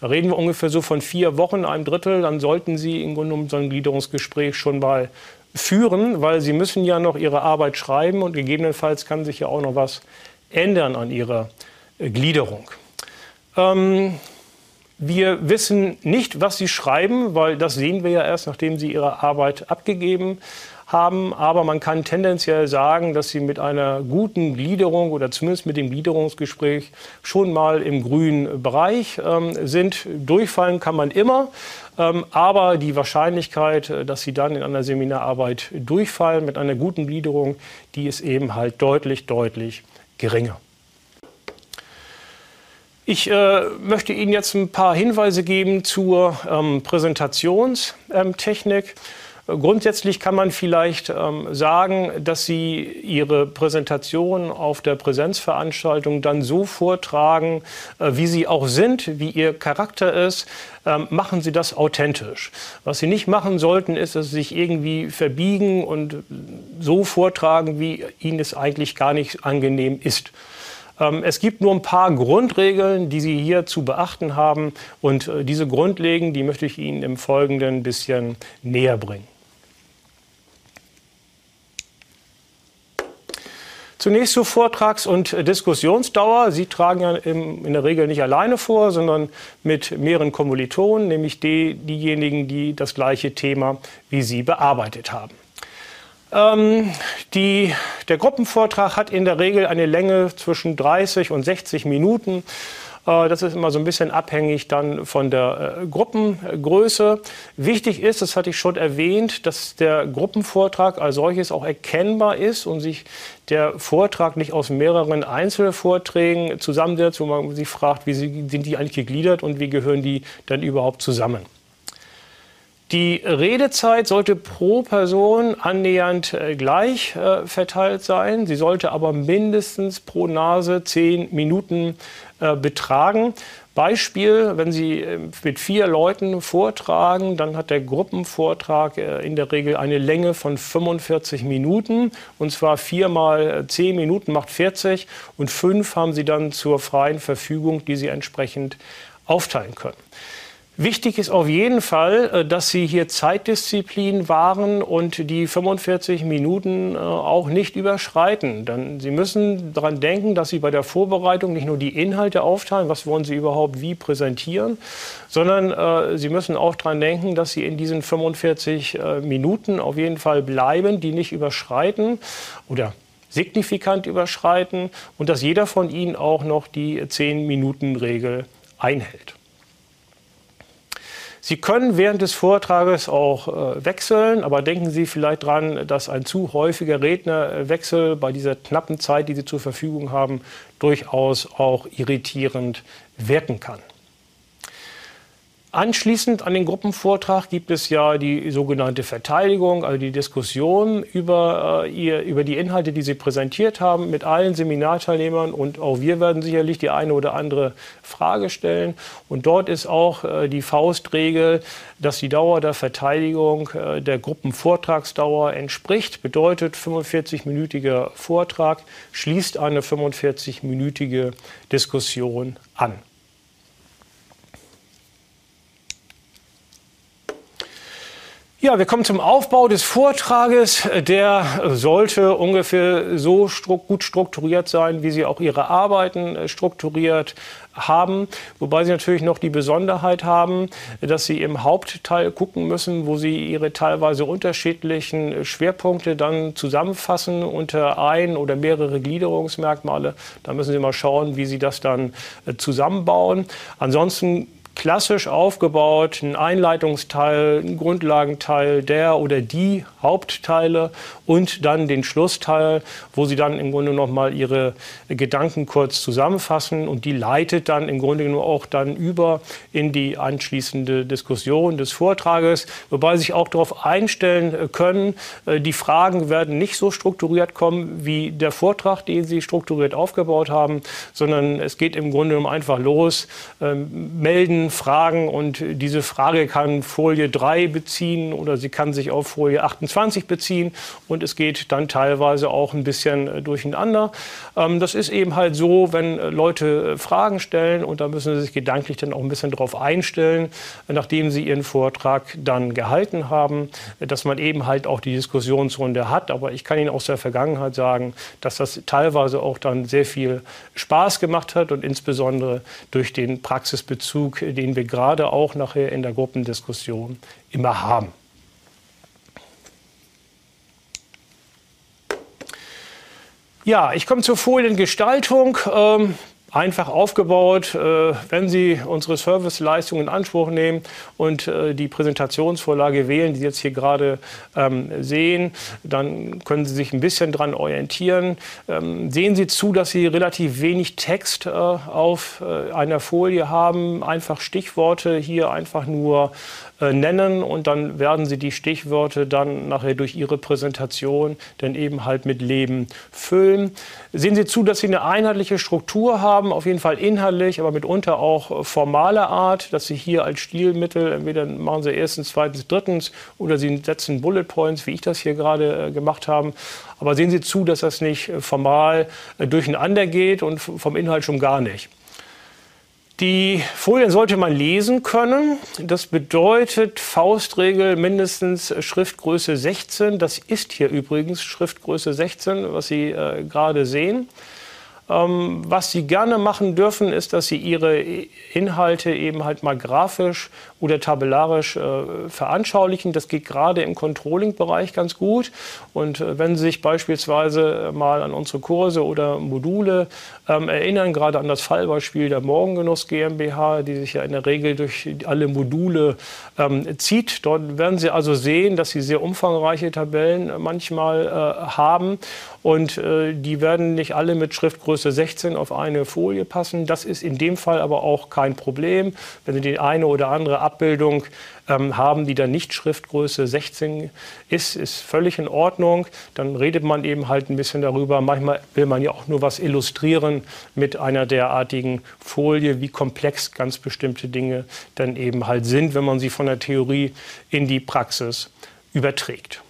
Da reden wir ungefähr so von vier Wochen, einem Drittel. Dann sollten Sie im Grunde genommen so ein Gliederungsgespräch schon mal führen, weil Sie müssen ja noch Ihre Arbeit schreiben und gegebenenfalls kann sich ja auch noch was ändern an Ihrer Gliederung. Ähm, wir wissen nicht, was Sie schreiben, weil das sehen wir ja erst, nachdem Sie Ihre Arbeit abgegeben haben. Aber man kann tendenziell sagen, dass sie mit einer guten Gliederung oder zumindest mit dem Gliederungsgespräch schon mal im grünen Bereich ähm, sind. Durchfallen kann man immer. Ähm, aber die Wahrscheinlichkeit, äh, dass sie dann in einer Seminararbeit durchfallen mit einer guten Gliederung, die ist eben halt deutlich, deutlich geringer. Ich äh, möchte Ihnen jetzt ein paar Hinweise geben zur ähm, Präsentationstechnik. Grundsätzlich kann man vielleicht ähm, sagen, dass Sie Ihre Präsentation auf der Präsenzveranstaltung dann so vortragen, äh, wie Sie auch sind, wie Ihr Charakter ist. Ähm, machen Sie das authentisch. Was Sie nicht machen sollten, ist, dass Sie sich irgendwie verbiegen und so vortragen, wie Ihnen es eigentlich gar nicht angenehm ist. Ähm, es gibt nur ein paar Grundregeln, die Sie hier zu beachten haben. Und äh, diese Grundregeln, die möchte ich Ihnen im Folgenden ein bisschen näher bringen. Zunächst zur Vortrags- und Diskussionsdauer. Sie tragen ja in der Regel nicht alleine vor, sondern mit mehreren Kommilitonen, nämlich die, diejenigen, die das gleiche Thema wie Sie bearbeitet haben. Ähm, die, der Gruppenvortrag hat in der Regel eine Länge zwischen 30 und 60 Minuten. Äh, das ist immer so ein bisschen abhängig dann von der äh, Gruppengröße. Wichtig ist, das hatte ich schon erwähnt, dass der Gruppenvortrag als solches auch erkennbar ist und sich der Vortrag nicht aus mehreren Einzelvorträgen zusammensetzt, wo man sich fragt, wie sind die eigentlich gegliedert und wie gehören die dann überhaupt zusammen. Die Redezeit sollte pro Person annähernd äh, gleich äh, verteilt sein. Sie sollte aber mindestens pro Nase zehn Minuten äh, betragen. Beispiel, wenn Sie mit vier Leuten vortragen, dann hat der Gruppenvortrag in der Regel eine Länge von 45 Minuten. Und zwar vier mal zehn Minuten macht 40 und fünf haben Sie dann zur freien Verfügung, die Sie entsprechend aufteilen können. Wichtig ist auf jeden Fall, äh, dass Sie hier Zeitdisziplin wahren und die 45 Minuten äh, auch nicht überschreiten. Denn Sie müssen daran denken, dass Sie bei der Vorbereitung nicht nur die Inhalte aufteilen, was wollen Sie überhaupt wie präsentieren, sondern äh, Sie müssen auch daran denken, dass Sie in diesen 45 Minuten auf jeden Fall bleiben, die nicht überschreiten oder signifikant überschreiten und dass jeder von Ihnen auch noch die 10-Minuten-Regel einhält. Sie können während des Vortrages auch äh, wechseln, aber denken Sie vielleicht daran, dass ein zu häufiger Rednerwechsel bei dieser knappen Zeit, die Sie zur Verfügung haben, durchaus auch irritierend wirken kann. Anschließend an den Gruppenvortrag gibt es ja die sogenannte Verteidigung, also die Diskussion über, äh, ihr, über die Inhalte, die Sie präsentiert haben, mit allen Seminarteilnehmern. Und auch wir werden sicherlich die eine oder andere Frage stellen. Und dort ist auch äh, die Faustregel, dass die Dauer der Verteidigung äh, der Gruppenvortragsdauer entspricht. Bedeutet, 45-minütiger Vortrag schließt eine 45-minütige Diskussion an. Ja, wir kommen zum Aufbau des Vortrages. Der sollte ungefähr so gut strukturiert sein, wie Sie auch Ihre Arbeiten äh, strukturiert haben. Wobei Sie natürlich noch die Besonderheit haben, dass Sie im Hauptteil gucken müssen, wo Sie Ihre teilweise unterschiedlichen Schwerpunkte dann zusammenfassen unter ein oder mehrere Gliederungsmerkmale. Da müssen Sie mal schauen, wie Sie das dann äh, zusammenbauen. Ansonsten klassisch aufgebaut, ein Einleitungsteil, ein Grundlagenteil, der oder die Hauptteile und dann den Schlussteil, wo Sie dann im Grunde noch mal Ihre Gedanken kurz zusammenfassen und die leitet dann im Grunde genommen auch dann über in die anschließende Diskussion des Vortrages, wobei Sie sich auch darauf einstellen können, äh, die Fragen werden nicht so strukturiert kommen wie der Vortrag, den Sie strukturiert aufgebaut haben, sondern es geht im Grunde genommen einfach los, ähm, Fragen und diese Frage kann Folie 3 beziehen oder sie kann sich auf Folie 28 beziehen und es geht dann teilweise auch ein bisschen äh, durcheinander. Ähm, das ist eben halt so, wenn äh, Leute äh, Fragen stellen und da müssen sie sich gedanklich dann auch ein bisschen darauf einstellen, nachdem sie ihren Vortrag dann gehalten haben, dass man eben halt auch die Diskussionsrunde hat. Aber ich kann Ihnen aus der Vergangenheit sagen, dass das teilweise auch dann sehr viel Spaß gemacht hat und insbesondere durch den Praxisbezug, den wir gerade auch nachher in der Gruppendiskussion immer haben. Ja, ich komme zur Foliengestaltung. Ähm, einfach aufgebaut. Äh, wenn Sie unsere Serviceleistung in Anspruch nehmen und äh, die Präsentationsvorlage wählen, die Sie jetzt hier gerade ähm, sehen, dann können Sie sich ein bisschen daran orientieren. Ähm, sehen Sie zu, dass Sie relativ wenig Text äh, auf einer Folie haben. Einfach Stichworte hier einfach nur nennen und dann werden Sie die Stichworte dann nachher durch Ihre Präsentation dann eben halt mit Leben füllen. Sehen Sie zu, dass Sie eine einheitliche Struktur haben haben, auf jeden Fall inhaltlich, aber mitunter auch formaler Art, dass Sie hier als Stilmittel, entweder machen Sie erstens, zweitens, drittens oder Sie setzen Bullet Points, wie ich das hier gerade äh, gemacht habe. Aber sehen Sie zu, dass das nicht äh, formal äh, durcheinander geht und vom Inhalt schon gar nicht. Die Folien sollte man lesen können. Das bedeutet Faustregel mindestens Schriftgröße 16. Das ist hier übrigens Schriftgröße 16, was Sie äh, gerade sehen. Ähm, was Sie gerne machen dürfen, ist, dass Sie Ihre Inhalte eben halt mal grafisch oder tabellarisch äh, veranschaulichen. Das geht gerade im Controlling-Bereich ganz gut. Und äh, wenn Sie sich beispielsweise mal an unsere Kurse oder Module ähm, erinnern, gerade an das Fallbeispiel der Morgengenuss GmbH, die sich ja in der Regel durch alle Module ähm, zieht, dort werden Sie also sehen, dass Sie sehr umfangreiche Tabellen manchmal äh, haben. Und äh, die werden nicht alle mit Schriftgröße 16 auf eine Folie passen. Das ist in dem Fall aber auch kein Problem. Wenn Sie die eine oder andere Abbildung ähm, haben, die dann nicht Schriftgröße 16 ist, ist völlig in Ordnung. Dann redet man eben halt ein bisschen darüber. Manchmal will man ja auch nur was illustrieren mit einer derartigen Folie, wie komplex ganz bestimmte Dinge dann eben halt sind, wenn man sie von der Theorie in die Praxis überträgt.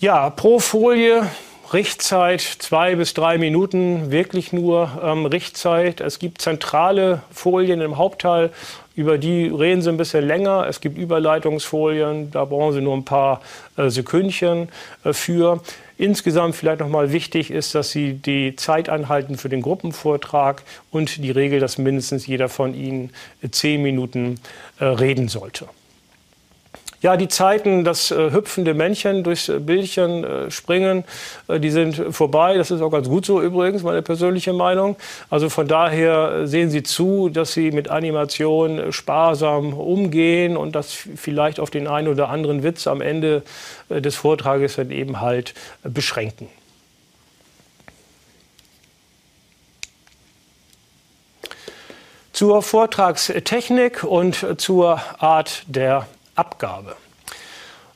Ja, pro Folie Richtzeit zwei bis drei Minuten, wirklich nur ähm, Richtzeit. Es gibt zentrale Folien im Hauptteil, über die reden Sie ein bisschen länger. Es gibt Überleitungsfolien, da brauchen Sie nur ein paar äh, Sekündchen äh, für. Insgesamt vielleicht nochmal wichtig ist, dass Sie die Zeit anhalten für den Gruppenvortrag und die Regel, dass mindestens jeder von Ihnen zehn Minuten äh, reden sollte. Ja, die Zeiten, das äh, hüpfende Männchen durchs äh, Bildchen äh, springen, äh, die sind vorbei. Das ist auch ganz gut so übrigens, meine persönliche Meinung. Also von daher äh, sehen Sie zu, dass Sie mit Animation äh, sparsam umgehen und das vielleicht auf den einen oder anderen Witz am Ende des Vortrages dann eben halt beschränken. Zur Vortragstechnik und zur Art der Abgabe.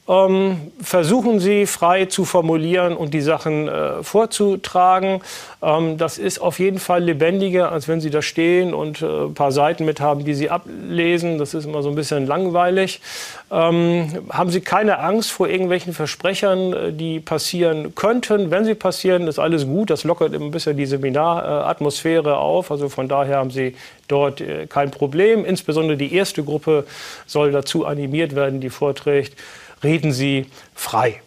Ähm, versuchen Sie frei zu formulieren und die Sachen äh, vorzutragen. Ähm, das ist auf jeden Fall lebendiger, als wenn Sie da stehen und äh, ein paar Seiten mit haben, die Sie ablesen. Das ist immer so ein bisschen langweilig. Ähm, haben Sie keine Angst vor irgendwelchen Versprechern, äh, die passieren könnten. Wenn sie passieren, ist alles gut. Das lockert ein bisschen die Seminaratmosphäre auf. Also von daher haben Sie dort äh, kein Problem. Insbesondere die erste Gruppe soll dazu animiert werden, die vorträgt reden Sie frei.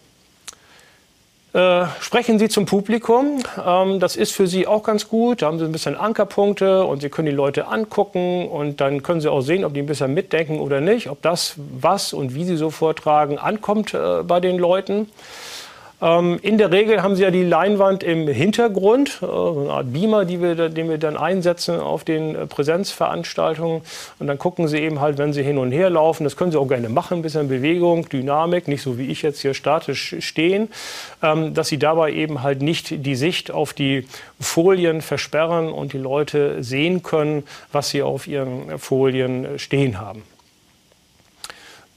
Äh, sprechen Sie zum Publikum. Ähm, das ist für Sie auch ganz gut. Da haben Sie ein bisschen Ankerpunkte und Sie können die Leute angucken und dann können Sie auch sehen, ob die ein bisschen mitdenken oder nicht, ob das, was und wie Sie so vortragen, ankommt äh, bei den Leuten. Ähm, in der Regel haben Sie ja die Leinwand im Hintergrund, äh, eine Art Beamer, wir, den wir dann einsetzen auf den äh, Präsenzveranstaltungen. Und dann gucken Sie eben halt, wenn Sie hin und her laufen, das können Sie auch gerne machen, ein bisschen Bewegung, Dynamik, nicht so wie ich jetzt hier statisch stehen, ähm, dass Sie dabei eben halt nicht die Sicht auf die Folien versperren und die Leute sehen können, was Sie auf Ihren Folien stehen haben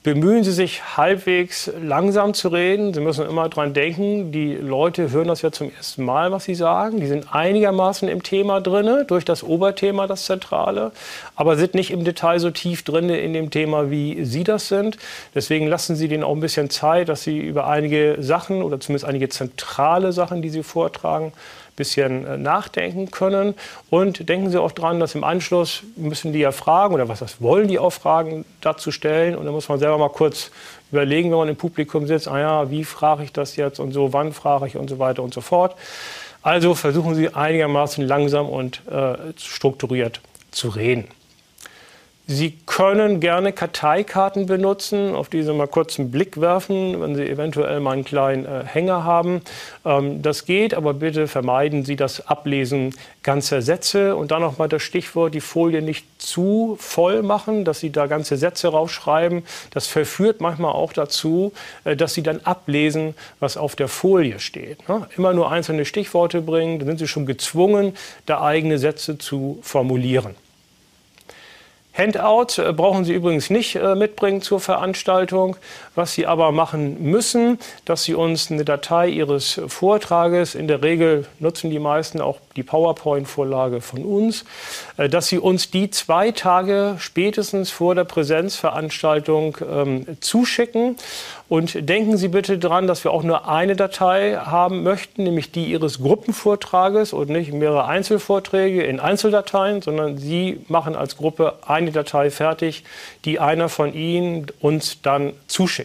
bemühen Sie sich halbwegs langsam zu reden. Sie müssen immer dran denken, die Leute hören das ja zum ersten Mal, was Sie sagen. Die sind einigermaßen im Thema drin, durch das Oberthema, das Zentrale, aber sind nicht im Detail so tief drin in dem Thema, wie Sie das sind. Deswegen lassen Sie denen auch ein bisschen Zeit, dass Sie über einige Sachen oder zumindest einige zentrale Sachen, die Sie vortragen, bisschen äh, nachdenken können. Und denken Sie auch dran, dass im Anschluss müssen die ja fragen oder was das wollen die auch Fragen dazu stellen. Und dann muss man selber mal kurz überlegen, wenn man im Publikum sitzt, ah ja, wie frage ich das jetzt und so, wann frage ich und so weiter und so fort. Also versuchen Sie einigermaßen langsam und äh, strukturiert zu reden. Sie können gerne Karteikarten benutzen, auf die Sie mal kurz einen Blick werfen, wenn Sie eventuell mal einen kleinen äh, Hänger haben. Ähm, das geht, aber bitte vermeiden Sie das Ablesen ganzer Sätze. Und dann noch mal das Stichwort, die Folie nicht zu voll machen, dass Sie da ganze Sätze raufschreiben. Das verführt manchmal auch dazu, äh, dass Sie dann ablesen, was auf der Folie steht. Ne? Immer nur einzelne Stichworte bringen, dann sind Sie schon gezwungen, da eigene Sätze zu formulieren. Handout äh, brauchen Sie übrigens nicht äh, mitbringen zur Veranstaltung. Was Sie aber machen müssen, dass Sie uns eine Datei Ihres Vortrages, in der Regel nutzen die meisten auch die PowerPoint-Vorlage von uns, äh, dass Sie uns die zwei Tage spätestens vor der Präsenzveranstaltung ähm, zuschicken. Und denken Sie bitte daran, dass wir auch nur eine Datei haben möchten, nämlich die Ihres Gruppenvortrages und nicht mehrere Einzelvorträge in Einzeldateien, sondern Sie machen als Gruppe eine Datei fertig, die einer von Ihnen uns dann zuschickt.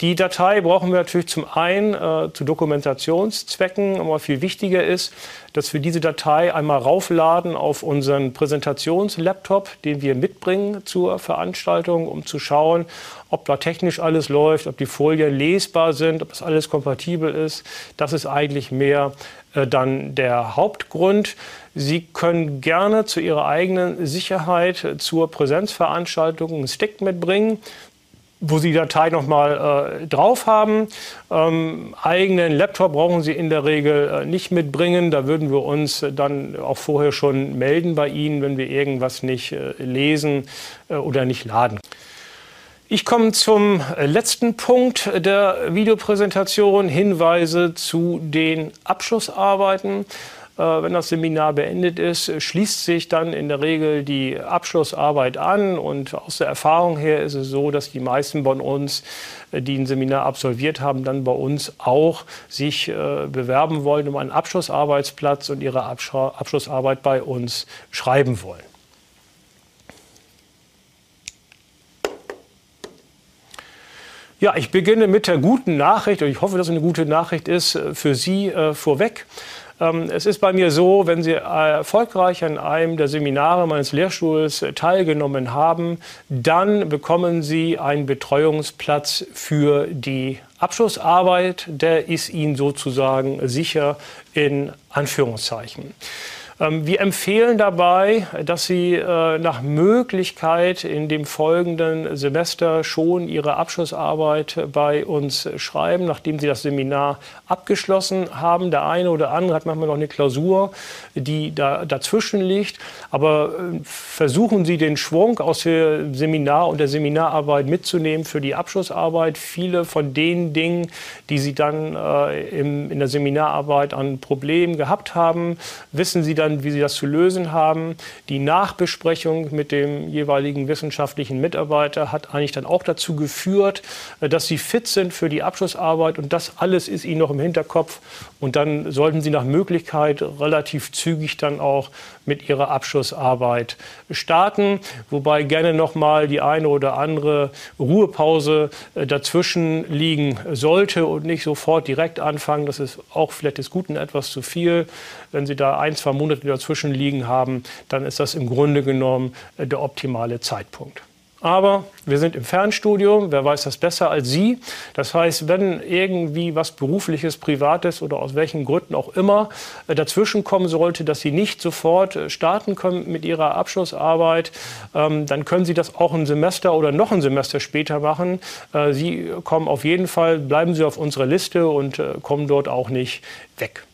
Die Datei brauchen wir natürlich zum einen äh, zu Dokumentationszwecken, aber viel wichtiger ist, dass wir diese Datei einmal raufladen auf unseren Präsentationslaptop, den wir mitbringen zur Veranstaltung, um zu schauen, ob da technisch alles läuft, ob die Folien lesbar sind, ob das alles kompatibel ist. Das ist eigentlich mehr äh, dann der Hauptgrund. Sie können gerne zu Ihrer eigenen Sicherheit zur Präsenzveranstaltung einen Stick mitbringen wo Sie die Datei nochmal äh, drauf haben. Ähm, eigenen Laptop brauchen Sie in der Regel äh, nicht mitbringen. Da würden wir uns dann auch vorher schon melden bei Ihnen, wenn wir irgendwas nicht äh, lesen äh, oder nicht laden. Ich komme zum äh, letzten Punkt der Videopräsentation, Hinweise zu den Abschlussarbeiten. Wenn das Seminar beendet ist, schließt sich dann in der Regel die Abschlussarbeit an. Und aus der Erfahrung her ist es so, dass die meisten von uns, die ein Seminar absolviert haben, dann bei uns auch sich bewerben wollen um einen Abschlussarbeitsplatz und ihre Abschlussarbeit bei uns schreiben wollen. Ja, ich beginne mit der guten Nachricht und ich hoffe, dass es eine gute Nachricht ist äh, für Sie äh, vorweg. Ähm, es ist bei mir so, wenn Sie erfolgreich an einem der Seminare meines Lehrstuhls äh, teilgenommen haben, dann bekommen Sie einen Betreuungsplatz für die Abschlussarbeit. Der ist Ihnen sozusagen sicher in Anführungszeichen. Ähm, wir empfehlen dabei, dass Sie äh, nach Möglichkeit in dem folgenden Semester schon Ihre Abschlussarbeit bei uns schreiben, nachdem Sie das Seminar abgeschlossen haben. Der eine oder andere hat manchmal noch eine Klausur, die da dazwischen liegt. Aber äh, versuchen Sie den Schwung aus dem Seminar und der Seminararbeit mitzunehmen für die Abschlussarbeit. Viele von den Dingen, die Sie dann äh, in der Seminararbeit an Problemen gehabt haben, wissen Sie dann dann, wie sie das zu lösen haben. Die Nachbesprechung mit dem jeweiligen wissenschaftlichen Mitarbeiter hat eigentlich dann auch dazu geführt, äh, dass sie fit sind für die Abschlussarbeit und das alles ist ihnen noch im Hinterkopf. Und dann sollten sie nach Möglichkeit relativ zügig dann auch mit ihrer Abschlussarbeit starten, wobei gerne noch mal die eine oder andere Ruhepause äh, dazwischen liegen sollte und nicht sofort direkt anfangen. Das ist auch vielleicht des Guten etwas zu viel. Wenn Sie da ein, zwei Monate dazwischen liegen haben, dann ist das im Grunde genommen äh, der optimale Zeitpunkt. Aber wir sind im Fernstudium, wer weiß das besser als Sie. Das heißt, wenn irgendwie was berufliches, privates oder aus welchen Gründen auch immer äh, dazwischen kommen sollte, dass Sie nicht sofort äh, starten können mit Ihrer Abschlussarbeit, ähm, dann können Sie das auch ein Semester oder noch ein Semester später machen. Sie kommen auf jeden Fall, bleiben Sie auf unserer Liste und kommen dort auch nicht weg.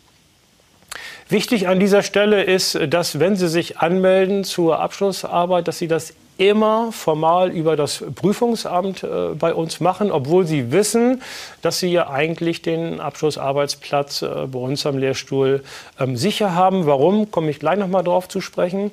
Wichtig an dieser Stelle ist, dass wenn Sie sich anmelden zur Abschlussarbeit, dass Sie das immer formal über das Prüfungsamt äh, bei uns machen, obwohl sie wissen, dass sie ja eigentlich den Abschlussarbeitsplatz äh, bei uns am Lehrstuhl ähm, sicher haben. Warum, komme ich gleich noch mal drauf zu sprechen.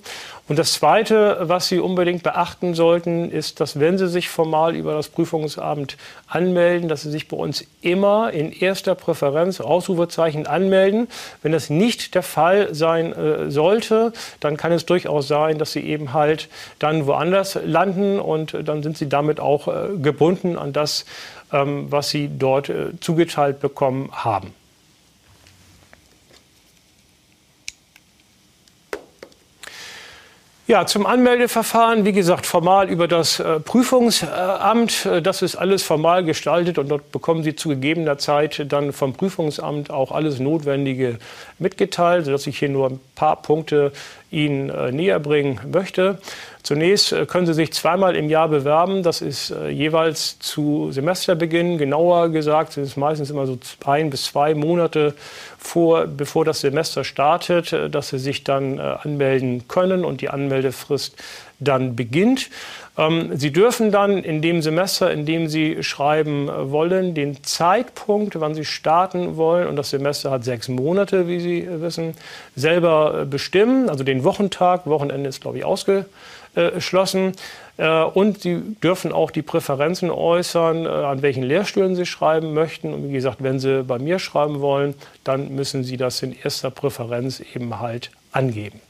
Und das Zweite, was Sie unbedingt beachten sollten, ist, dass wenn Sie sich formal über das Prüfungsamt anmelden, dass Sie sich bei uns immer in erster Präferenz Ausrufezeichen anmelden. Wenn das nicht der Fall sein äh, sollte, dann kann es durchaus sein, dass Sie eben halt dann woanders woanders landen und äh, dann sind sie damit auch äh, gebunden an das, ähm, was sie dort äh, zugeteilt bekommen haben. Ja, zum Anmeldeverfahren, wie gesagt, formal über das äh, Prüfungsamt. Das ist alles formal gestaltet und dort bekommen Sie zu gegebener Zeit dann vom Prüfungsamt auch alles Notwendige mitgeteilt, sodass ich hier nur ein paar Punkte Ihnen äh, näher bringen möchte. Zunächst äh, können Sie sich zweimal im Jahr bewerben. Das ist äh, jeweils zu Semesterbeginn. Genauer gesagt sind es meistens immer so ein bis zwei Monate vor, bevor das Semester startet, dass Sie sich dann anmelden können und die Anmeldefrist dann beginnt. Ähm, Sie dürfen dann in dem Semester, in dem Sie schreiben äh, wollen, den Zeitpunkt, wann Sie starten wollen, und das Semester hat sechs Monate, wie Sie äh, wissen, selber äh, bestimmen. Also den Wochentag, Wochenende ist, glaube ich, ausgeschlossen. Und Sie dürfen auch die Präferenzen äußern, an welchen Lehrstühlen Sie schreiben möchten. Und wie gesagt, wenn Sie bei mir schreiben wollen, dann müssen Sie das in erster Präferenz eben halt angeben.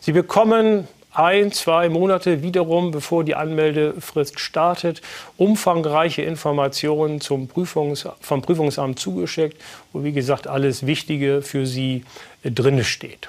Sie bekommen ein, zwei Monate wiederum, bevor die Anmeldefrist startet, umfangreiche Informationen zum Prüfungs-, vom Prüfungsamt zugeschickt, wo wie gesagt alles Wichtige für Sie drin steht.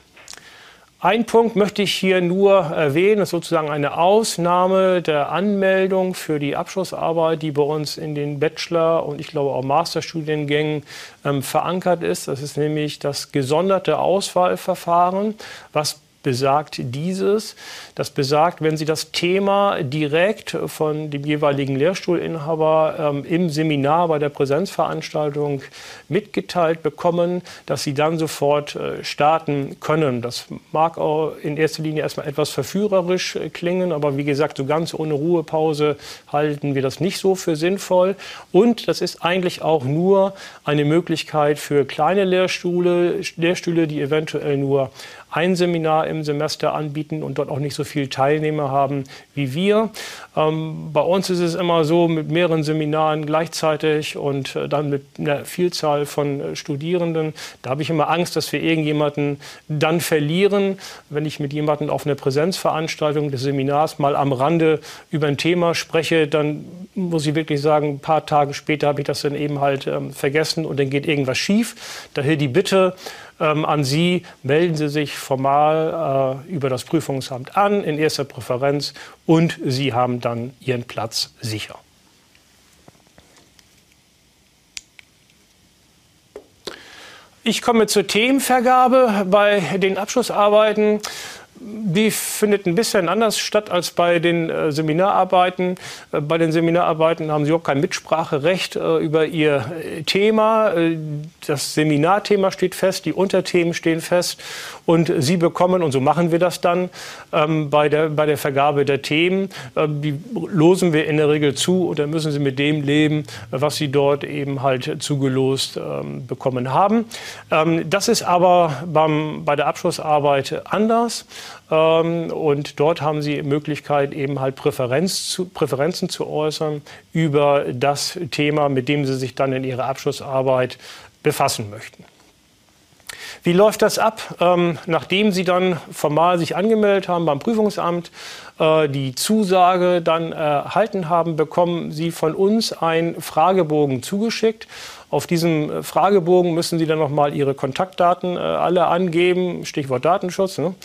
Ein Punkt möchte ich hier nur erwähnen, das ist sozusagen eine Ausnahme der Anmeldung für die Abschlussarbeit, die bei uns in den Bachelor- und ich glaube auch Masterstudiengängen ähm, verankert ist. Das ist nämlich das gesonderte Auswahlverfahren, was besagt dieses. Das besagt, wenn Sie das Thema direkt von dem jeweiligen Lehrstuhlinhaber ähm, im Seminar bei der Präsenzveranstaltung mitgeteilt bekommen, dass Sie dann sofort äh, starten können. Das mag auch in erster Linie erstmal etwas verführerisch äh, klingen, aber wie gesagt, so ganz ohne Ruhepause halten wir das nicht so für sinnvoll. Und das ist eigentlich auch nur eine Möglichkeit für kleine Lehrstühle, Lehrstühle, die eventuell nur ein Seminar im Semester anbieten und dort auch nicht so viele Teilnehmer haben wie wir. Ähm, bei uns ist es immer so mit mehreren Seminaren gleichzeitig und äh, dann mit einer Vielzahl von äh, Studierenden. Da habe ich immer Angst, dass wir irgendjemanden dann verlieren, wenn ich mit jemandem auf einer Präsenzveranstaltung des Seminars mal am Rande über ein Thema spreche, dann muss ich wirklich sagen, ein paar Tage später habe ich das dann eben halt ähm, vergessen und dann geht irgendwas schief. Daher die Bitte, ähm, an Sie, melden Sie sich formal äh, über das Prüfungsamt an in erster Präferenz und Sie haben dann Ihren Platz sicher. Ich komme zur Themenvergabe bei den Abschlussarbeiten. Die findet ein bisschen anders statt als bei den äh, Seminararbeiten. Äh, bei den Seminararbeiten haben Sie auch kein Mitspracherecht äh, über Ihr Thema. Das Seminarthema steht fest, die Unterthemen stehen fest und Sie bekommen, und so machen wir das dann ähm, bei, der, bei der Vergabe der Themen, die losen wir in der Regel zu und dann müssen Sie mit dem leben, was Sie dort eben halt zugelost ähm, bekommen haben. Ähm, das ist aber beim, bei der Abschlussarbeit anders. Ähm, und dort haben Sie Möglichkeit, eben halt Präferenz zu, Präferenzen zu äußern über das Thema, mit dem Sie sich dann in Ihrer Abschlussarbeit befassen möchten. Wie läuft das ab? Ähm, nachdem Sie dann formal sich angemeldet haben beim Prüfungsamt, äh, die Zusage dann erhalten haben, bekommen Sie von uns einen Fragebogen zugeschickt. Auf diesem äh, Fragebogen müssen Sie dann nochmal Ihre Kontaktdaten äh, alle angeben, Stichwort Datenschutz. Ne?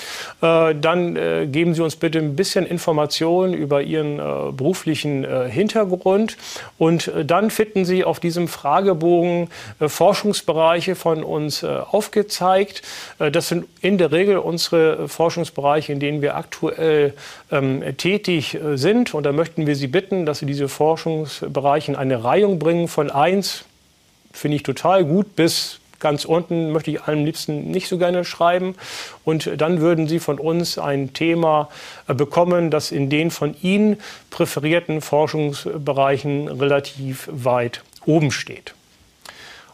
Äh, dann geben Sie uns bitte ein bisschen Informationen über Ihren beruflichen Hintergrund und dann finden Sie auf diesem Fragebogen Forschungsbereiche von uns aufgezeigt. das sind in der Regel unsere Forschungsbereiche, in denen wir aktuell ähm, tätig sind. Und da möchten wir Sie bitten, dass Sie diese Forschungsbereiche in eine Reihung bringen von 1 finde ich total gut, bis ganz unten möchte ich am liebsten nicht so gerne schreiben. Und dann würden Sie von uns ein Thema äh, bekommen, das in den von Ihnen präferierten Forschungsbereichen relativ weit oben steht.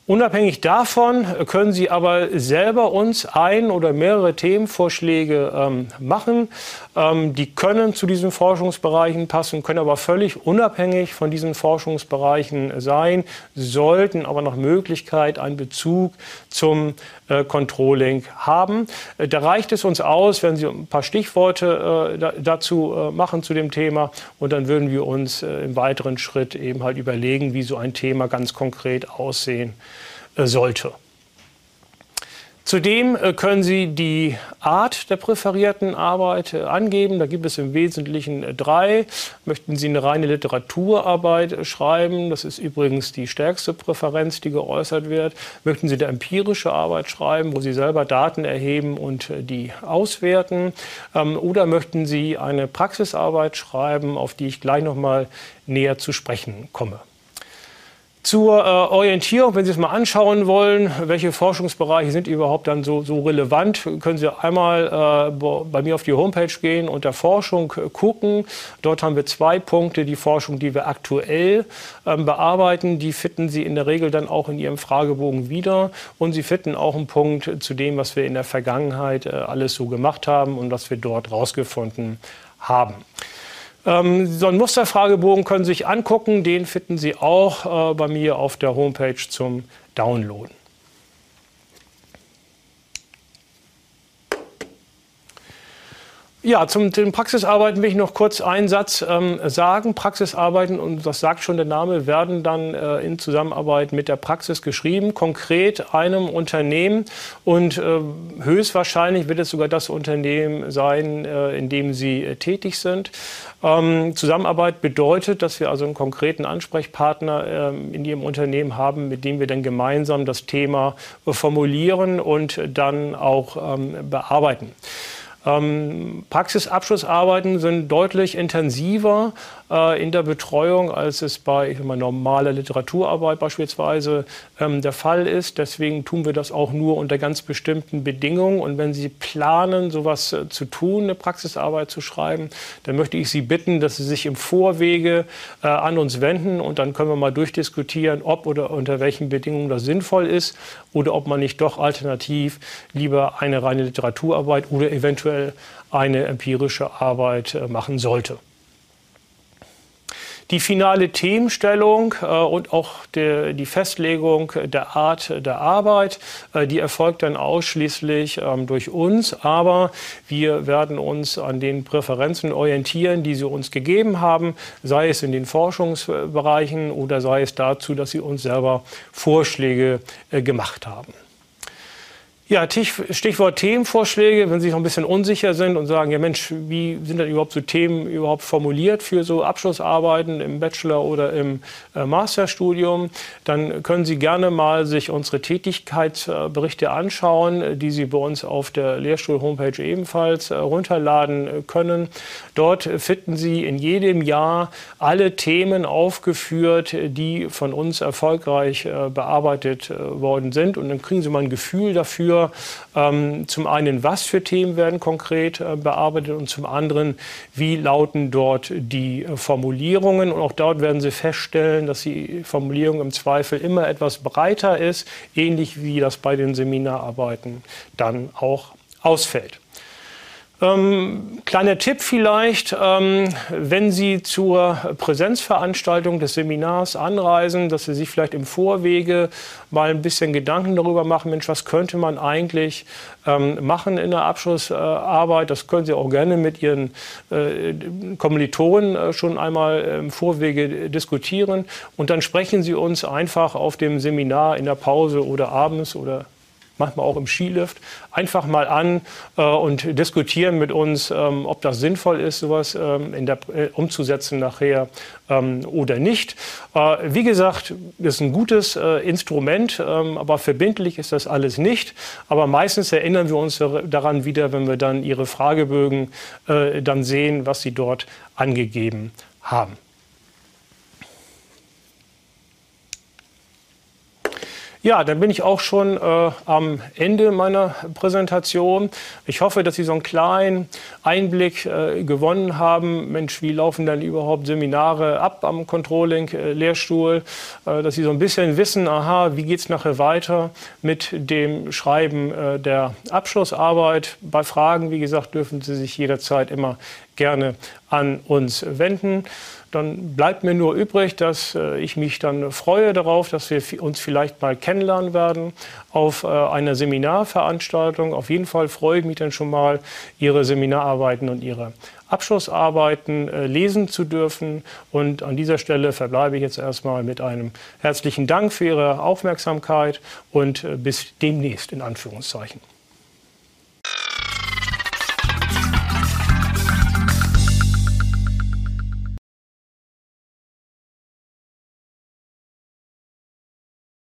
Unabhängig davon können Sie aber selber uns ein oder mehrere Themenvorschläge ähm, machen. Ähm, die können zu diesen Forschungsbereichen passen, können aber völlig unabhängig von diesen Forschungsbereichen sein, sollten aber nach Möglichkeit einen Bezug zum äh, Controlling haben. Äh, da reicht es uns aus, wenn Sie ein paar Stichworte äh, da, dazu äh, machen zu dem Thema und dann würden wir uns äh, im weiteren Schritt eben halt überlegen, wie so ein Thema ganz konkret aussehen sollte. Zudem äh, können Sie die Art der präferierten Arbeit äh, angeben. Da gibt es im Wesentlichen drei. Möchten Sie eine reine Literaturarbeit schreiben? Das ist übrigens die stärkste Präferenz, die geäußert wird. Möchten Sie eine empirische Arbeit schreiben, wo Sie selber Daten erheben und die auswerten? Ähm, oder möchten Sie eine Praxisarbeit schreiben, auf die ich gleich noch mal näher zu sprechen komme? Zur äh, Orientierung, wenn Sie es mal anschauen wollen, welche Forschungsbereiche sind überhaupt dann so, so relevant, können Sie einmal äh, bei mir auf die Homepage gehen und der Forschung äh, gucken. Dort haben wir zwei Punkte. Die Forschung, die wir aktuell ähm, bearbeiten, die finden Sie in der Regel dann auch in Ihrem Fragebogen wieder. Und Sie finden auch einen Punkt zu dem, was wir in der Vergangenheit äh, alles so gemacht haben und was wir dort rausgefunden haben. Ähm, so einen Musterfragebogen können Sie sich angucken. Den finden Sie auch äh, bei mir auf der Homepage zum Downloaden. Ja, zum, zum Praxisarbeiten will ich noch kurz einen Satz ähm, sagen. Praxisarbeiten, und das sagt schon der Name, werden dann äh, in Zusammenarbeit mit der Praxis geschrieben, konkret einem Unternehmen. Und äh, höchstwahrscheinlich wird es sogar das Unternehmen sein, äh, in dem Sie äh, tätig sind. Ähm, Zusammenarbeit bedeutet, dass wir also einen konkreten Ansprechpartner ähm, in Ihrem Unternehmen haben, mit dem wir dann gemeinsam das Thema formulieren und dann auch ähm, bearbeiten. Ähm, Praxisabschlussarbeiten sind deutlich intensiver äh, in der Betreuung, als es bei ich mal, normaler Literaturarbeit beispielsweise ähm, der Fall ist. Deswegen tun wir das auch nur unter ganz bestimmten Bedingungen. Und wenn Sie planen, sowas äh, zu tun, eine Praxisarbeit zu schreiben, dann möchte ich Sie bitten, dass Sie sich im Vorwege äh, an uns wenden und dann können wir mal durchdiskutieren, ob oder unter welchen Bedingungen das sinnvoll ist oder ob man nicht doch alternativ lieber eine reine Literaturarbeit oder eventuell eine empirische Arbeit äh, machen sollte. Die finale Themenstellung äh, und auch der, die Festlegung der Art der Arbeit, äh, die erfolgt dann ausschließlich ähm, durch uns. Aber wir werden uns an den Präferenzen orientieren, die Sie uns gegeben haben, sei es in den Forschungsbereichen oder sei es dazu, dass Sie uns selber Vorschläge äh, gemacht haben. Ja, Stichwort Themenvorschläge, wenn Sie noch ein bisschen unsicher sind und sagen, ja Mensch, wie sind denn überhaupt so Themen überhaupt formuliert für so Abschlussarbeiten im Bachelor oder im äh, Masterstudium, dann können Sie gerne mal sich unsere Tätigkeitsberichte anschauen, die Sie bei uns auf der Lehrstuhl-Homepage ebenfalls äh, runterladen können. Dort finden Sie in jedem Jahr alle Themen aufgeführt, die von uns erfolgreich äh, bearbeitet worden sind. Und dann kriegen Sie mal ein Gefühl dafür, für ähm, zum einen, was für Themen werden konkret äh, bearbeitet und zum anderen, wie lauten dort die äh, Formulierungen. Und auch dort werden Sie feststellen, dass die Formulierung im Zweifel immer etwas breiter ist, ähnlich wie das bei den Seminararbeiten dann auch ausfällt. Ähm, kleiner Tipp vielleicht, ähm, wenn Sie zur Präsenzveranstaltung des Seminars anreisen, dass Sie sich vielleicht im Vorwege mal ein bisschen Gedanken darüber machen, Mensch, was könnte man eigentlich ähm, machen in der Abschlussarbeit. Das können Sie auch gerne mit Ihren äh, Kommilitonen äh, schon einmal im Vorwege diskutieren. Und dann sprechen Sie uns einfach auf dem Seminar in der Pause oder abends oder manchmal auch im Skilift, einfach mal an äh, und diskutieren mit uns, ähm, ob das sinnvoll ist, sowas ähm, der, äh, umzusetzen nachher ähm, oder nicht. Äh, wie gesagt, ist ein gutes äh, Instrument, ähm, aber verbindlich ist das alles nicht. Aber meistens erinnern wir uns daran wieder, wenn wir dann Ihre Fragebögen äh, dann sehen, was Sie dort angegeben haben. Ja, dann bin ich auch schon äh, am Ende meiner Präsentation. Ich hoffe, dass Sie so einen kleinen Einblick äh, gewonnen haben. Mensch, wie laufen denn überhaupt Seminare ab am Controlling-Lehrstuhl? Äh, dass Sie so ein bisschen wissen, aha, wie geht es nachher weiter mit dem Schreiben äh, der Abschlussarbeit. Bei Fragen, wie gesagt, dürfen Sie sich jederzeit immer gerne an uns wenden. Dann bleibt mir nur übrig, dass äh, ich mich dann freue darauf, dass wir uns vielleicht mal kennenlernen werden auf äh, einer Seminarveranstaltung. Auf jeden Fall freue ich mich dann schon mal, Ihre Seminararbeiten und Ihre Abschlussarbeiten äh, lesen zu dürfen. Und an dieser Stelle verbleibe ich jetzt erstmal mit einem herzlichen Dank für Ihre Aufmerksamkeit und bis demnächst in Anführungszeichen.